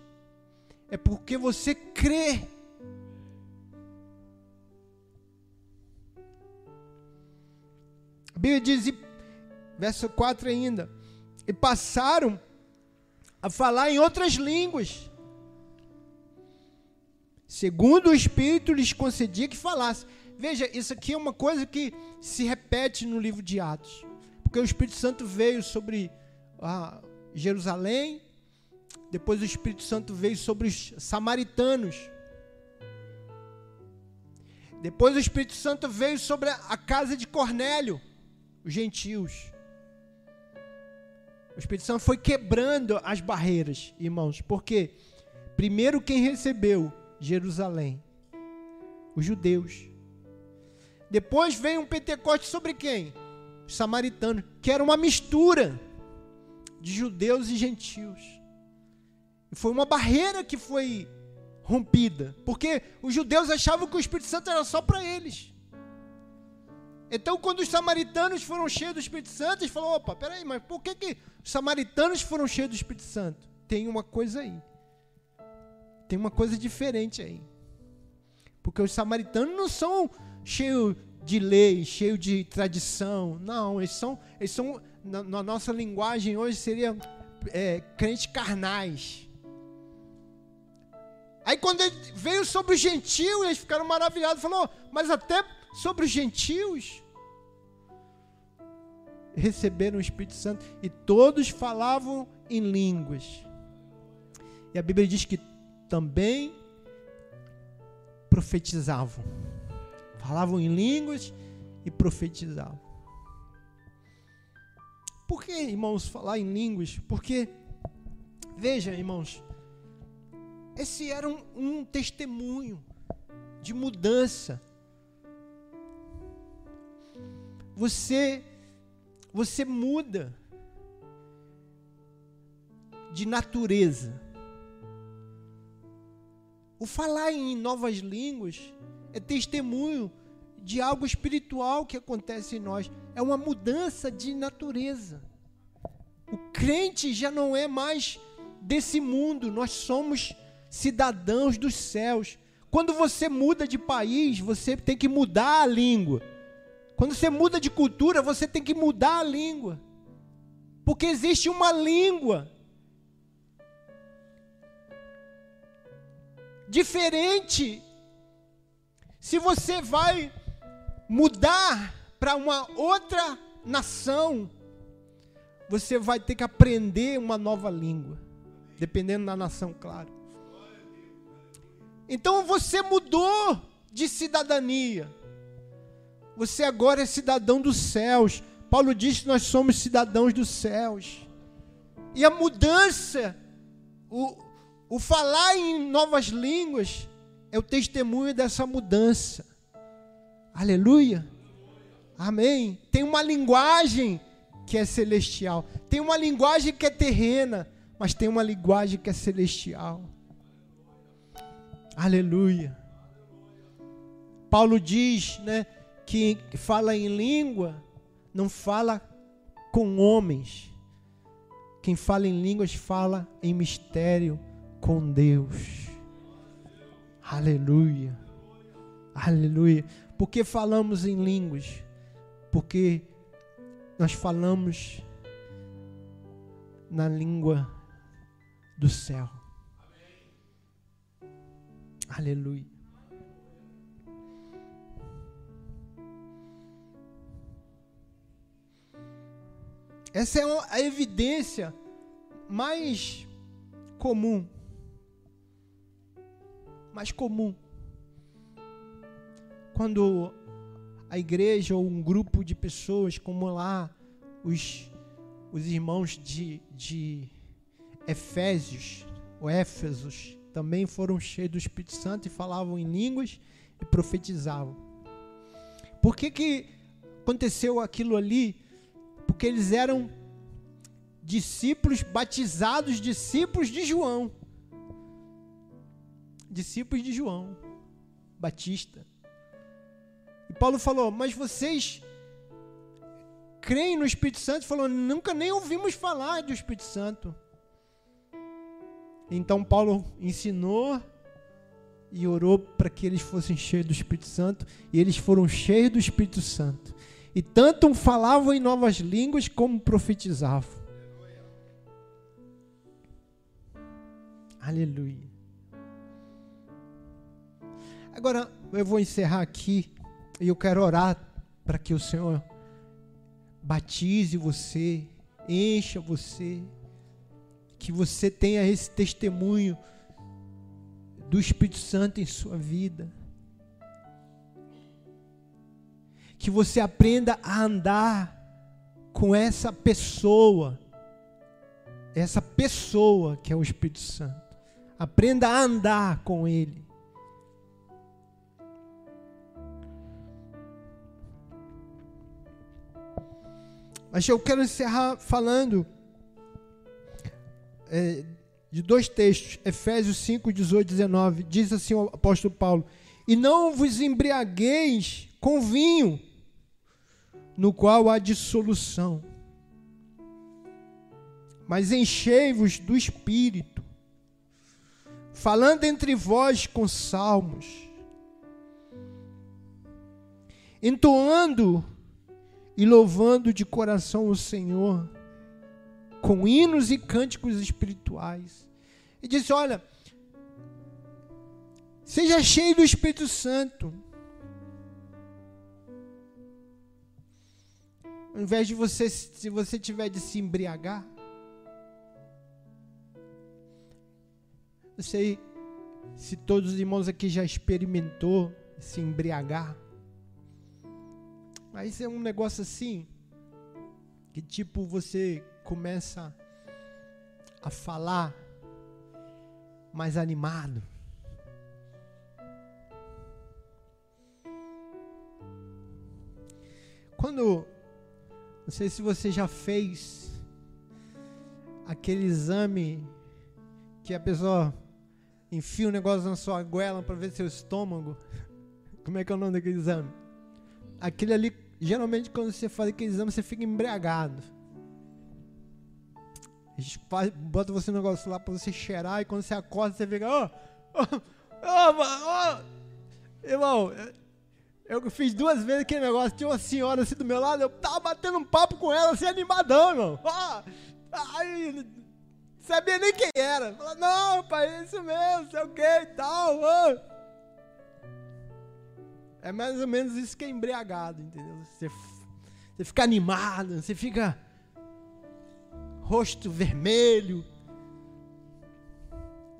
É porque você crê. A Bíblia diz, verso 4 ainda, e passaram a falar em outras línguas segundo o Espírito lhes concedia que falasse. Veja, isso aqui é uma coisa que se repete no livro de Atos. Porque o Espírito Santo veio sobre ah, Jerusalém, depois o Espírito Santo veio sobre os samaritanos. Depois o Espírito Santo veio sobre a casa de Cornélio, os gentios. O Espírito Santo foi quebrando as barreiras, irmãos, porque primeiro quem recebeu Jerusalém. Os judeus. Depois veio um Pentecoste sobre quem? Os samaritanos, que era uma mistura de judeus e gentios. E foi uma barreira que foi rompida, porque os judeus achavam que o Espírito Santo era só para eles. Então, quando os samaritanos foram cheios do Espírito Santo, eles falaram: opa, peraí, mas por que, que os samaritanos foram cheios do Espírito Santo? Tem uma coisa aí. Tem uma coisa diferente aí. Porque os samaritanos não são cheios de lei, cheios de tradição. Não, eles são, eles são na, na nossa linguagem hoje seria é, crentes carnais. Aí quando veio sobre os gentios, eles ficaram maravilhados. Falou, mas até sobre os gentios receberam o Espírito Santo e todos falavam em línguas E a Bíblia diz que também profetizavam. Falavam em línguas e profetizavam. Por que, irmãos, falar em línguas? Porque, veja, irmãos, esse era um, um testemunho de mudança. Você, você muda de natureza. O falar em novas línguas é testemunho de algo espiritual que acontece em nós. É uma mudança de natureza. O crente já não é mais desse mundo, nós somos cidadãos dos céus. Quando você muda de país, você tem que mudar a língua. Quando você muda de cultura, você tem que mudar a língua. Porque existe uma língua diferente. Se você vai mudar para uma outra nação, você vai ter que aprender uma nova língua, dependendo da nação, claro. Então você mudou de cidadania. Você agora é cidadão dos céus. Paulo diz que nós somos cidadãos dos céus. E a mudança, o, o falar em novas línguas, é o testemunho dessa mudança. Aleluia. Amém. Tem uma linguagem que é celestial. Tem uma linguagem que é terrena, mas tem uma linguagem que é celestial. Aleluia. Paulo diz, né, que fala em língua, não fala com homens. Quem fala em línguas fala em mistério com Deus. Aleluia. Aleluia. Por que falamos em línguas? Porque nós falamos na língua do céu. Aleluia. Essa é a evidência mais comum. Mais comum. Quando a igreja ou um grupo de pessoas, como lá os, os irmãos de, de Efésios, ou Éfesos, também foram cheios do Espírito Santo e falavam em línguas e profetizavam. Por que, que aconteceu aquilo ali? Porque eles eram discípulos batizados, discípulos de João. Discípulos de João Batista. E Paulo falou: Mas vocês creem no Espírito Santo? Falou: Nunca nem ouvimos falar do Espírito Santo. Então Paulo ensinou e orou para que eles fossem cheios do Espírito Santo, e eles foram cheios do Espírito Santo. E tanto falavam em novas línguas como profetizavam. Aleluia. Agora eu vou encerrar aqui e eu quero orar para que o Senhor batize você, encha você que você tenha esse testemunho do Espírito Santo em sua vida. Que você aprenda a andar com essa pessoa, essa pessoa que é o Espírito Santo. Aprenda a andar com Ele. Mas eu quero encerrar falando é, de dois textos, Efésios 5, 18 19, diz assim o apóstolo Paulo: E não vos embriagueis com vinho, no qual há dissolução, mas enchei-vos do espírito, falando entre vós com salmos, entoando e louvando de coração o Senhor com hinos e cânticos espirituais. E disse: Olha, seja cheio do Espírito Santo. Ao invés de você, se você tiver de se embriagar, Não sei se todos os irmãos aqui já experimentou se embriagar. Mas é um negócio assim que tipo você começa a falar mais animado. Quando não sei se você já fez aquele exame que a pessoa enfia um negócio na sua goela para ver seu estômago. Como é que é o nome daquele exame? Aquele ali, geralmente quando você faz aquele exame, você fica embriagado. Faz, bota você no negócio lá para você cheirar e quando você acorda você fica, ó, ó, ó, irmão, eu fiz duas vezes aquele negócio, tinha uma senhora assim do meu lado, eu tava batendo um papo com ela assim animadão, irmão. Ó, aí, sabia nem quem era. Falei, não, pai, é isso mesmo, sei o que e tal. Ó. É mais ou menos isso que é embriagado, entendeu? Você, você fica animado, você fica rosto vermelho,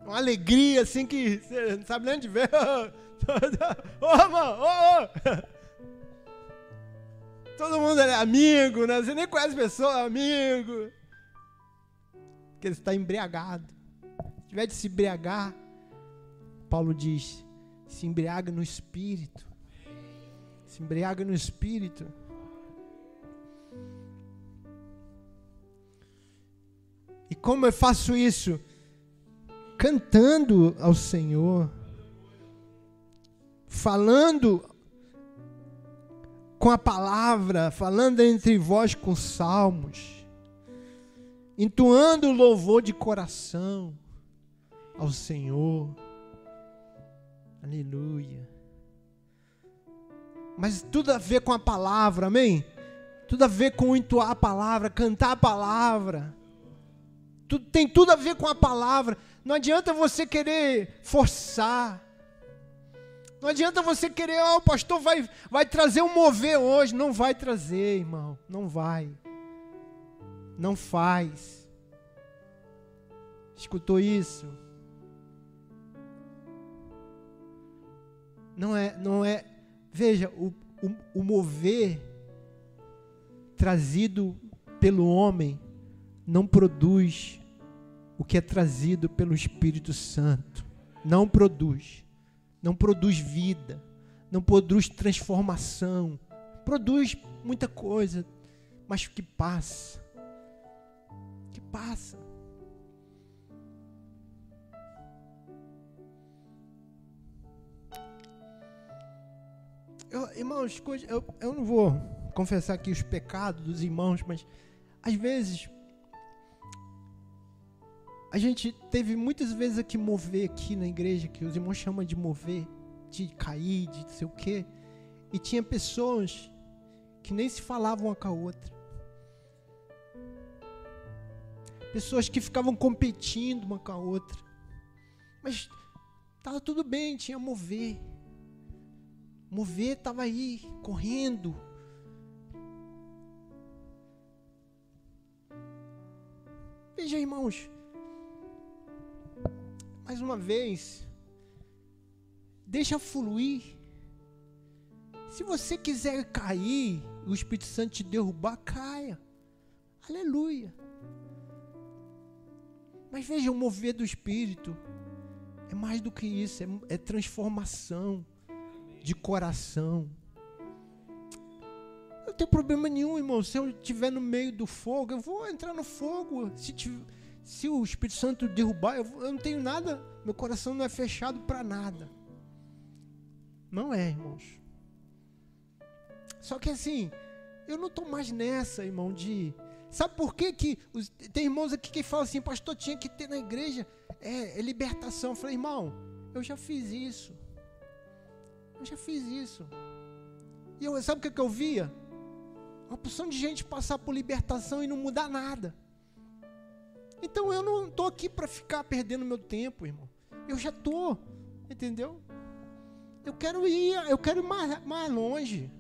uma alegria assim que você não sabe nem onde ver. Ô, mano, ô, Todo mundo é amigo, né? Você nem conhece pessoa, amigo. Porque ele está embriagado. Se tiver de se embriagar, Paulo diz: se embriaga no espírito. Se embriaga no espírito. E como eu faço isso? Cantando ao Senhor, falando com a palavra, falando entre vós com salmos, entoando louvor de coração ao Senhor. Aleluia mas tudo a ver com a palavra, amém? Tudo a ver com entoar a palavra, cantar a palavra. Tudo, tem tudo a ver com a palavra. Não adianta você querer forçar. Não adianta você querer, oh, o pastor vai, vai trazer um mover hoje. Não vai trazer, irmão. Não vai. Não faz. Escutou isso? Não é, não é, Veja, o, o, o mover trazido pelo homem não produz o que é trazido pelo Espírito Santo. Não produz. Não produz vida. Não produz transformação. Produz muita coisa, mas que passa. Que passa. Eu, irmãos, eu, eu não vou confessar aqui os pecados dos irmãos, mas às vezes a gente teve muitas vezes aqui mover aqui na igreja, que os irmãos chamam de mover, de cair, de não sei o quê. E tinha pessoas que nem se falavam uma com a outra. Pessoas que ficavam competindo uma com a outra. Mas estava tudo bem, tinha mover. Mover estava aí, correndo. Veja, irmãos. Mais uma vez. Deixa fluir. Se você quiser cair, o Espírito Santo te derrubar, caia. Aleluia. Mas veja, o mover do Espírito é mais do que isso, é, é transformação de coração. Não tem problema nenhum, irmão. Se eu estiver no meio do fogo, eu vou entrar no fogo. Se, tiver, se o Espírito Santo derrubar, eu, eu não tenho nada. Meu coração não é fechado para nada. Não é, irmãos. Só que assim, eu não estou mais nessa, irmão, de. Sabe por que, que os, tem irmãos aqui que falam assim, pastor, tinha que ter na igreja é, é libertação. Eu falei, irmão, eu já fiz isso. Eu já fiz isso. E eu, sabe o que, eu via? Uma porção de gente passar por libertação e não mudar nada. Então eu não estou aqui para ficar perdendo meu tempo, irmão. Eu já estou, entendeu? Eu quero ir, eu quero ir mais, mais longe.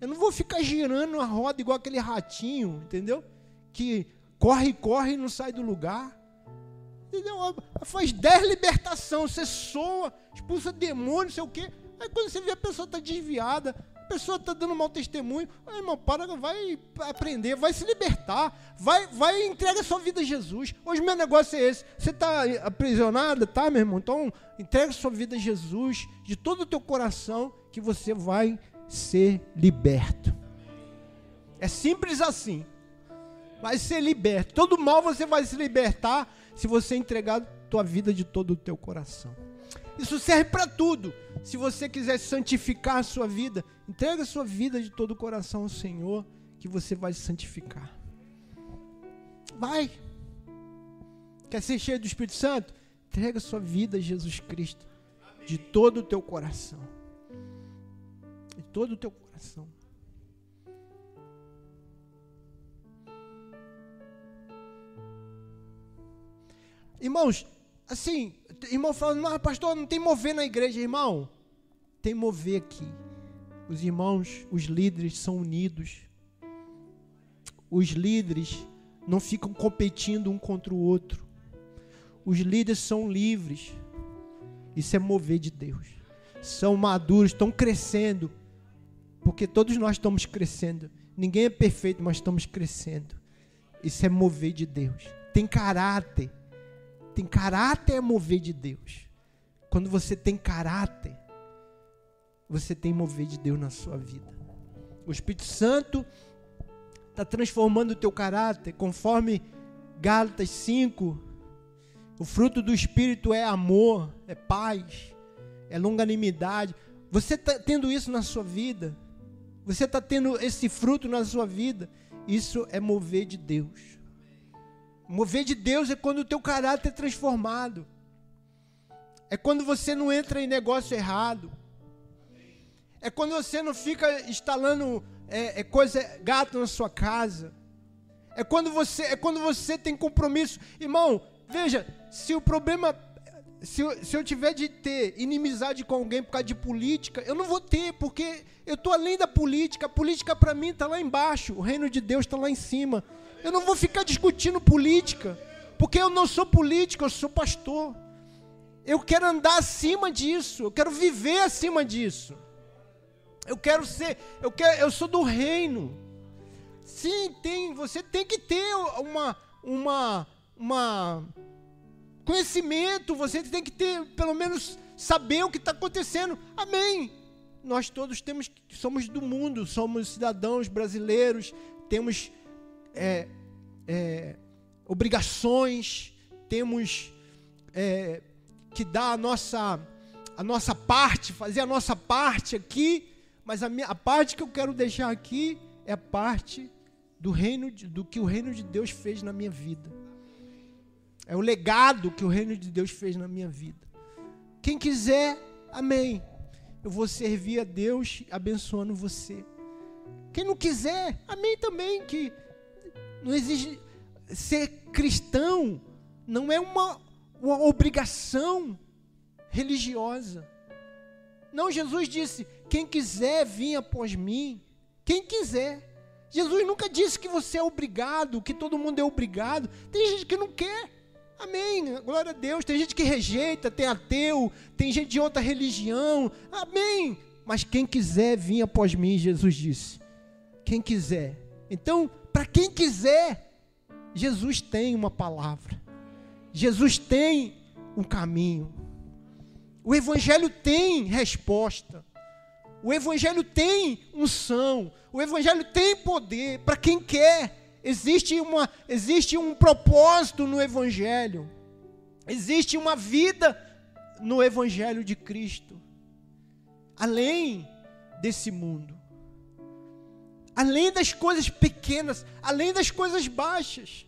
Eu não vou ficar girando a roda igual aquele ratinho, entendeu? Que corre, corre e não sai do lugar. Entendeu? Faz dez libertação, você soa, expulsa demônio, não sei o quê. Aí quando você vê a pessoa está desviada, a pessoa está dando mau testemunho, aí, irmão, para, vai aprender, vai se libertar, vai, vai entrega sua vida a Jesus. Hoje meu negócio é esse. Você está aprisionado, tá, meu irmão? Então entrega sua vida a Jesus de todo o teu coração, que você vai ser liberto. É simples assim. Vai ser liberto. Todo mal você vai se libertar se você entregar tua vida de todo o teu coração. Isso serve para tudo. Se você quiser santificar a sua vida, entrega a sua vida de todo o coração ao Senhor, que você vai santificar. Vai. Quer ser cheio do Espírito Santo? Entrega a sua vida a Jesus Cristo. De todo o teu coração. De todo o teu coração. Irmãos, assim, irmão falando, mas pastor, não tem mover na igreja, irmão. Tem mover aqui. Os irmãos, os líderes são unidos. Os líderes não ficam competindo um contra o outro. Os líderes são livres. Isso é mover de Deus. São maduros, estão crescendo. Porque todos nós estamos crescendo. Ninguém é perfeito, mas estamos crescendo. Isso é mover de Deus. Tem caráter tem caráter é mover de Deus. Quando você tem caráter, você tem mover de Deus na sua vida. O Espírito Santo está transformando o teu caráter, conforme Gálatas 5. O fruto do Espírito é amor, é paz, é longanimidade. Você está tendo isso na sua vida? Você está tendo esse fruto na sua vida? Isso é mover de Deus. Mover de Deus é quando o teu caráter é transformado. É quando você não entra em negócio errado. É quando você não fica instalando é, é coisa gato na sua casa. É quando você é quando você tem compromisso, irmão. Veja, se o problema se eu, se eu tiver de ter inimizade com alguém por causa de política, eu não vou ter, porque eu estou além da política. A política para mim está lá embaixo, o reino de Deus está lá em cima. Eu não vou ficar discutindo política, porque eu não sou político, eu sou pastor. Eu quero andar acima disso, eu quero viver acima disso. Eu quero ser, eu quero, eu sou do reino. Sim, tem, você tem que ter uma uma uma conhecimento, você tem que ter pelo menos saber o que está acontecendo. Amém. Nós todos temos, somos do mundo, somos cidadãos brasileiros, temos é, é, obrigações, temos é, que dar a nossa, a nossa parte, fazer a nossa parte aqui, mas a, minha, a parte que eu quero deixar aqui é a parte do reino de, do que o reino de Deus fez na minha vida. É o legado que o reino de Deus fez na minha vida. Quem quiser, amém. Eu vou servir a Deus abençoando você. Quem não quiser, amém também. Que não exige ser cristão não é uma, uma obrigação religiosa. Não, Jesus disse: quem quiser vir após mim, quem quiser. Jesus nunca disse que você é obrigado, que todo mundo é obrigado. Tem gente que não quer. Amém. Glória a Deus. Tem gente que rejeita, tem ateu, tem gente de outra religião. Amém. Mas quem quiser vir após mim, Jesus disse. Quem quiser. Então, para quem quiser, Jesus tem uma palavra. Jesus tem um caminho. O Evangelho tem resposta. O Evangelho tem unção. O Evangelho tem poder para quem quer. Existe, uma, existe um propósito no Evangelho. Existe uma vida no Evangelho de Cristo. Além desse mundo além das coisas pequenas, além das coisas baixas.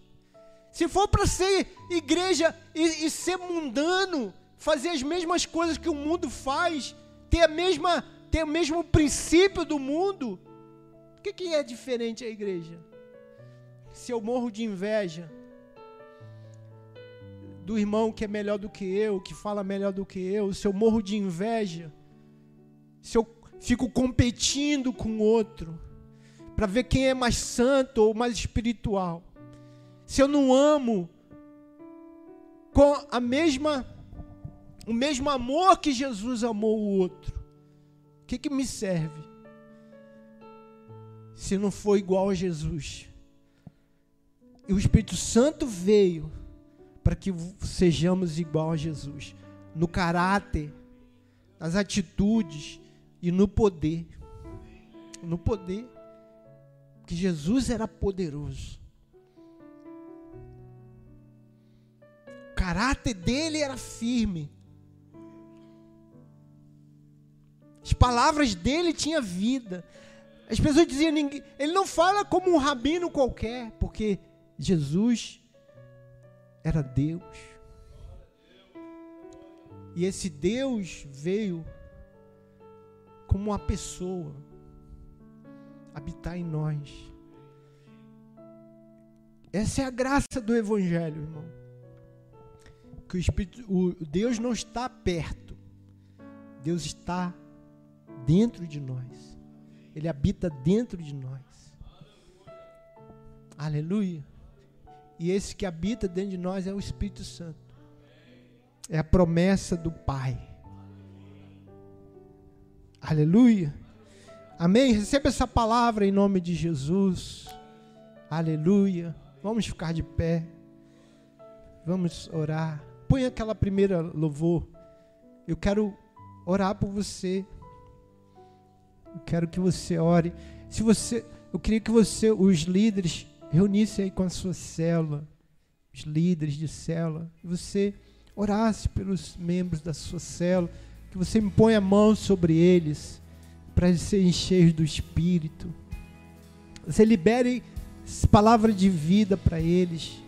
Se for para ser igreja e, e, ser mundano, fazer as mesmas coisas que o mundo faz, ter a mesma, ter o mesmo princípio do mundo, o que, que é diferente a igreja? Se eu morro de inveja do irmão que é melhor do que eu, que fala melhor do que eu, se eu morro de inveja, se eu fico competindo com o outro, para ver quem é mais santo ou mais espiritual. Se eu não amo com a mesma o mesmo amor que Jesus amou o outro. O que, que me serve? Se não for igual a Jesus. E o Espírito Santo veio para que sejamos igual a Jesus, no caráter, nas atitudes e no poder. No poder. Que Jesus era poderoso. O caráter dele era firme. As palavras dele tinham vida. As pessoas diziam, ele não fala como um rabino qualquer, porque Jesus era Deus. E esse Deus veio como uma pessoa habitar em nós. Essa é a graça do Evangelho, irmão. Que o Espírito, o Deus não está perto, Deus está dentro de nós. Ele habita dentro de nós. Aleluia. E esse que habita dentro de nós é o Espírito Santo. É a promessa do Pai. Aleluia. Amém? Receba essa palavra em nome de Jesus. Aleluia. Vamos ficar de pé. Vamos orar. Põe aquela primeira louvor. Eu quero orar por você. Eu quero que você ore. Se você, eu queria que você, os líderes, reunissem aí com a sua célula, os líderes de célula, e você orasse pelos membros da sua célula, que você me ponha a mão sobre eles, para serem cheios do Espírito. Você libere palavra de vida para eles.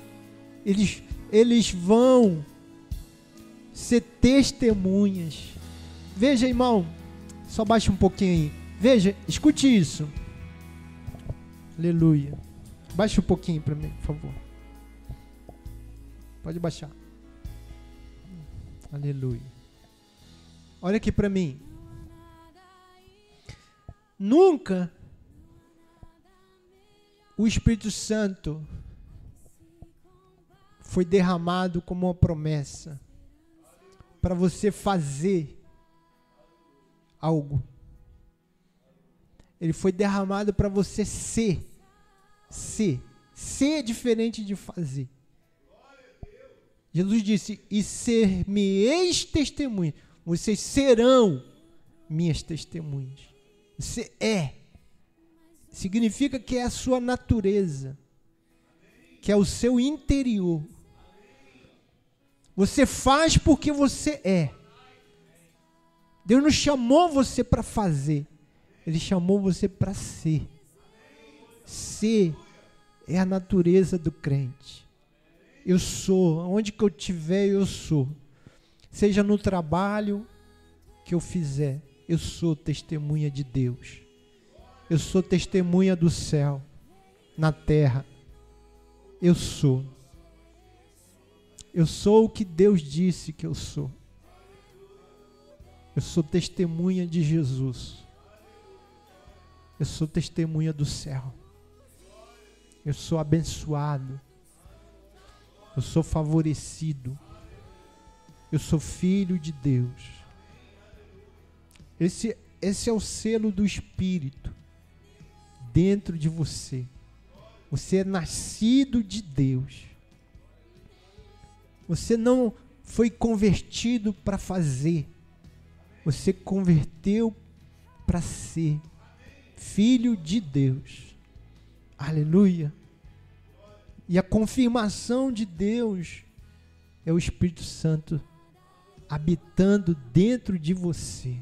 Eles, eles vão ser testemunhas. Veja, irmão, só baixa um pouquinho aí. Veja, escute isso. Aleluia. Baixa um pouquinho para mim, por favor. Pode baixar. Aleluia. Olha aqui para mim. Nunca o Espírito Santo foi derramado como uma promessa para você fazer algo. Ele foi derramado para você ser. Ser. Ser é diferente de fazer. Jesus disse: E ser-me-eis testemunha. Vocês serão minhas testemunhas. Você é. Significa que é a sua natureza. Que é o seu interior. Você faz porque você é. Deus não chamou você para fazer. Ele chamou você para ser. Ser é a natureza do crente. Eu sou, onde que eu tiver, eu sou. Seja no trabalho que eu fizer, eu sou testemunha de Deus. Eu sou testemunha do céu, na terra. Eu sou. Eu sou o que Deus disse que eu sou. Eu sou testemunha de Jesus. Eu sou testemunha do céu. Eu sou abençoado. Eu sou favorecido. Eu sou filho de Deus. Esse, esse é o selo do Espírito dentro de você. Você é nascido de Deus. Você não foi convertido para fazer. Você converteu para ser filho de Deus. Aleluia. E a confirmação de Deus é o Espírito Santo habitando dentro de você.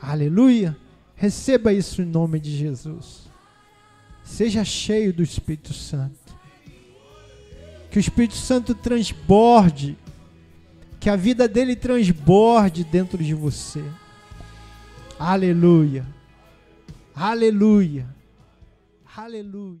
Aleluia. Receba isso em nome de Jesus. Seja cheio do Espírito Santo. Que o Espírito Santo transborde. Que a vida dele transborde dentro de você. Aleluia. Aleluia. Aleluia.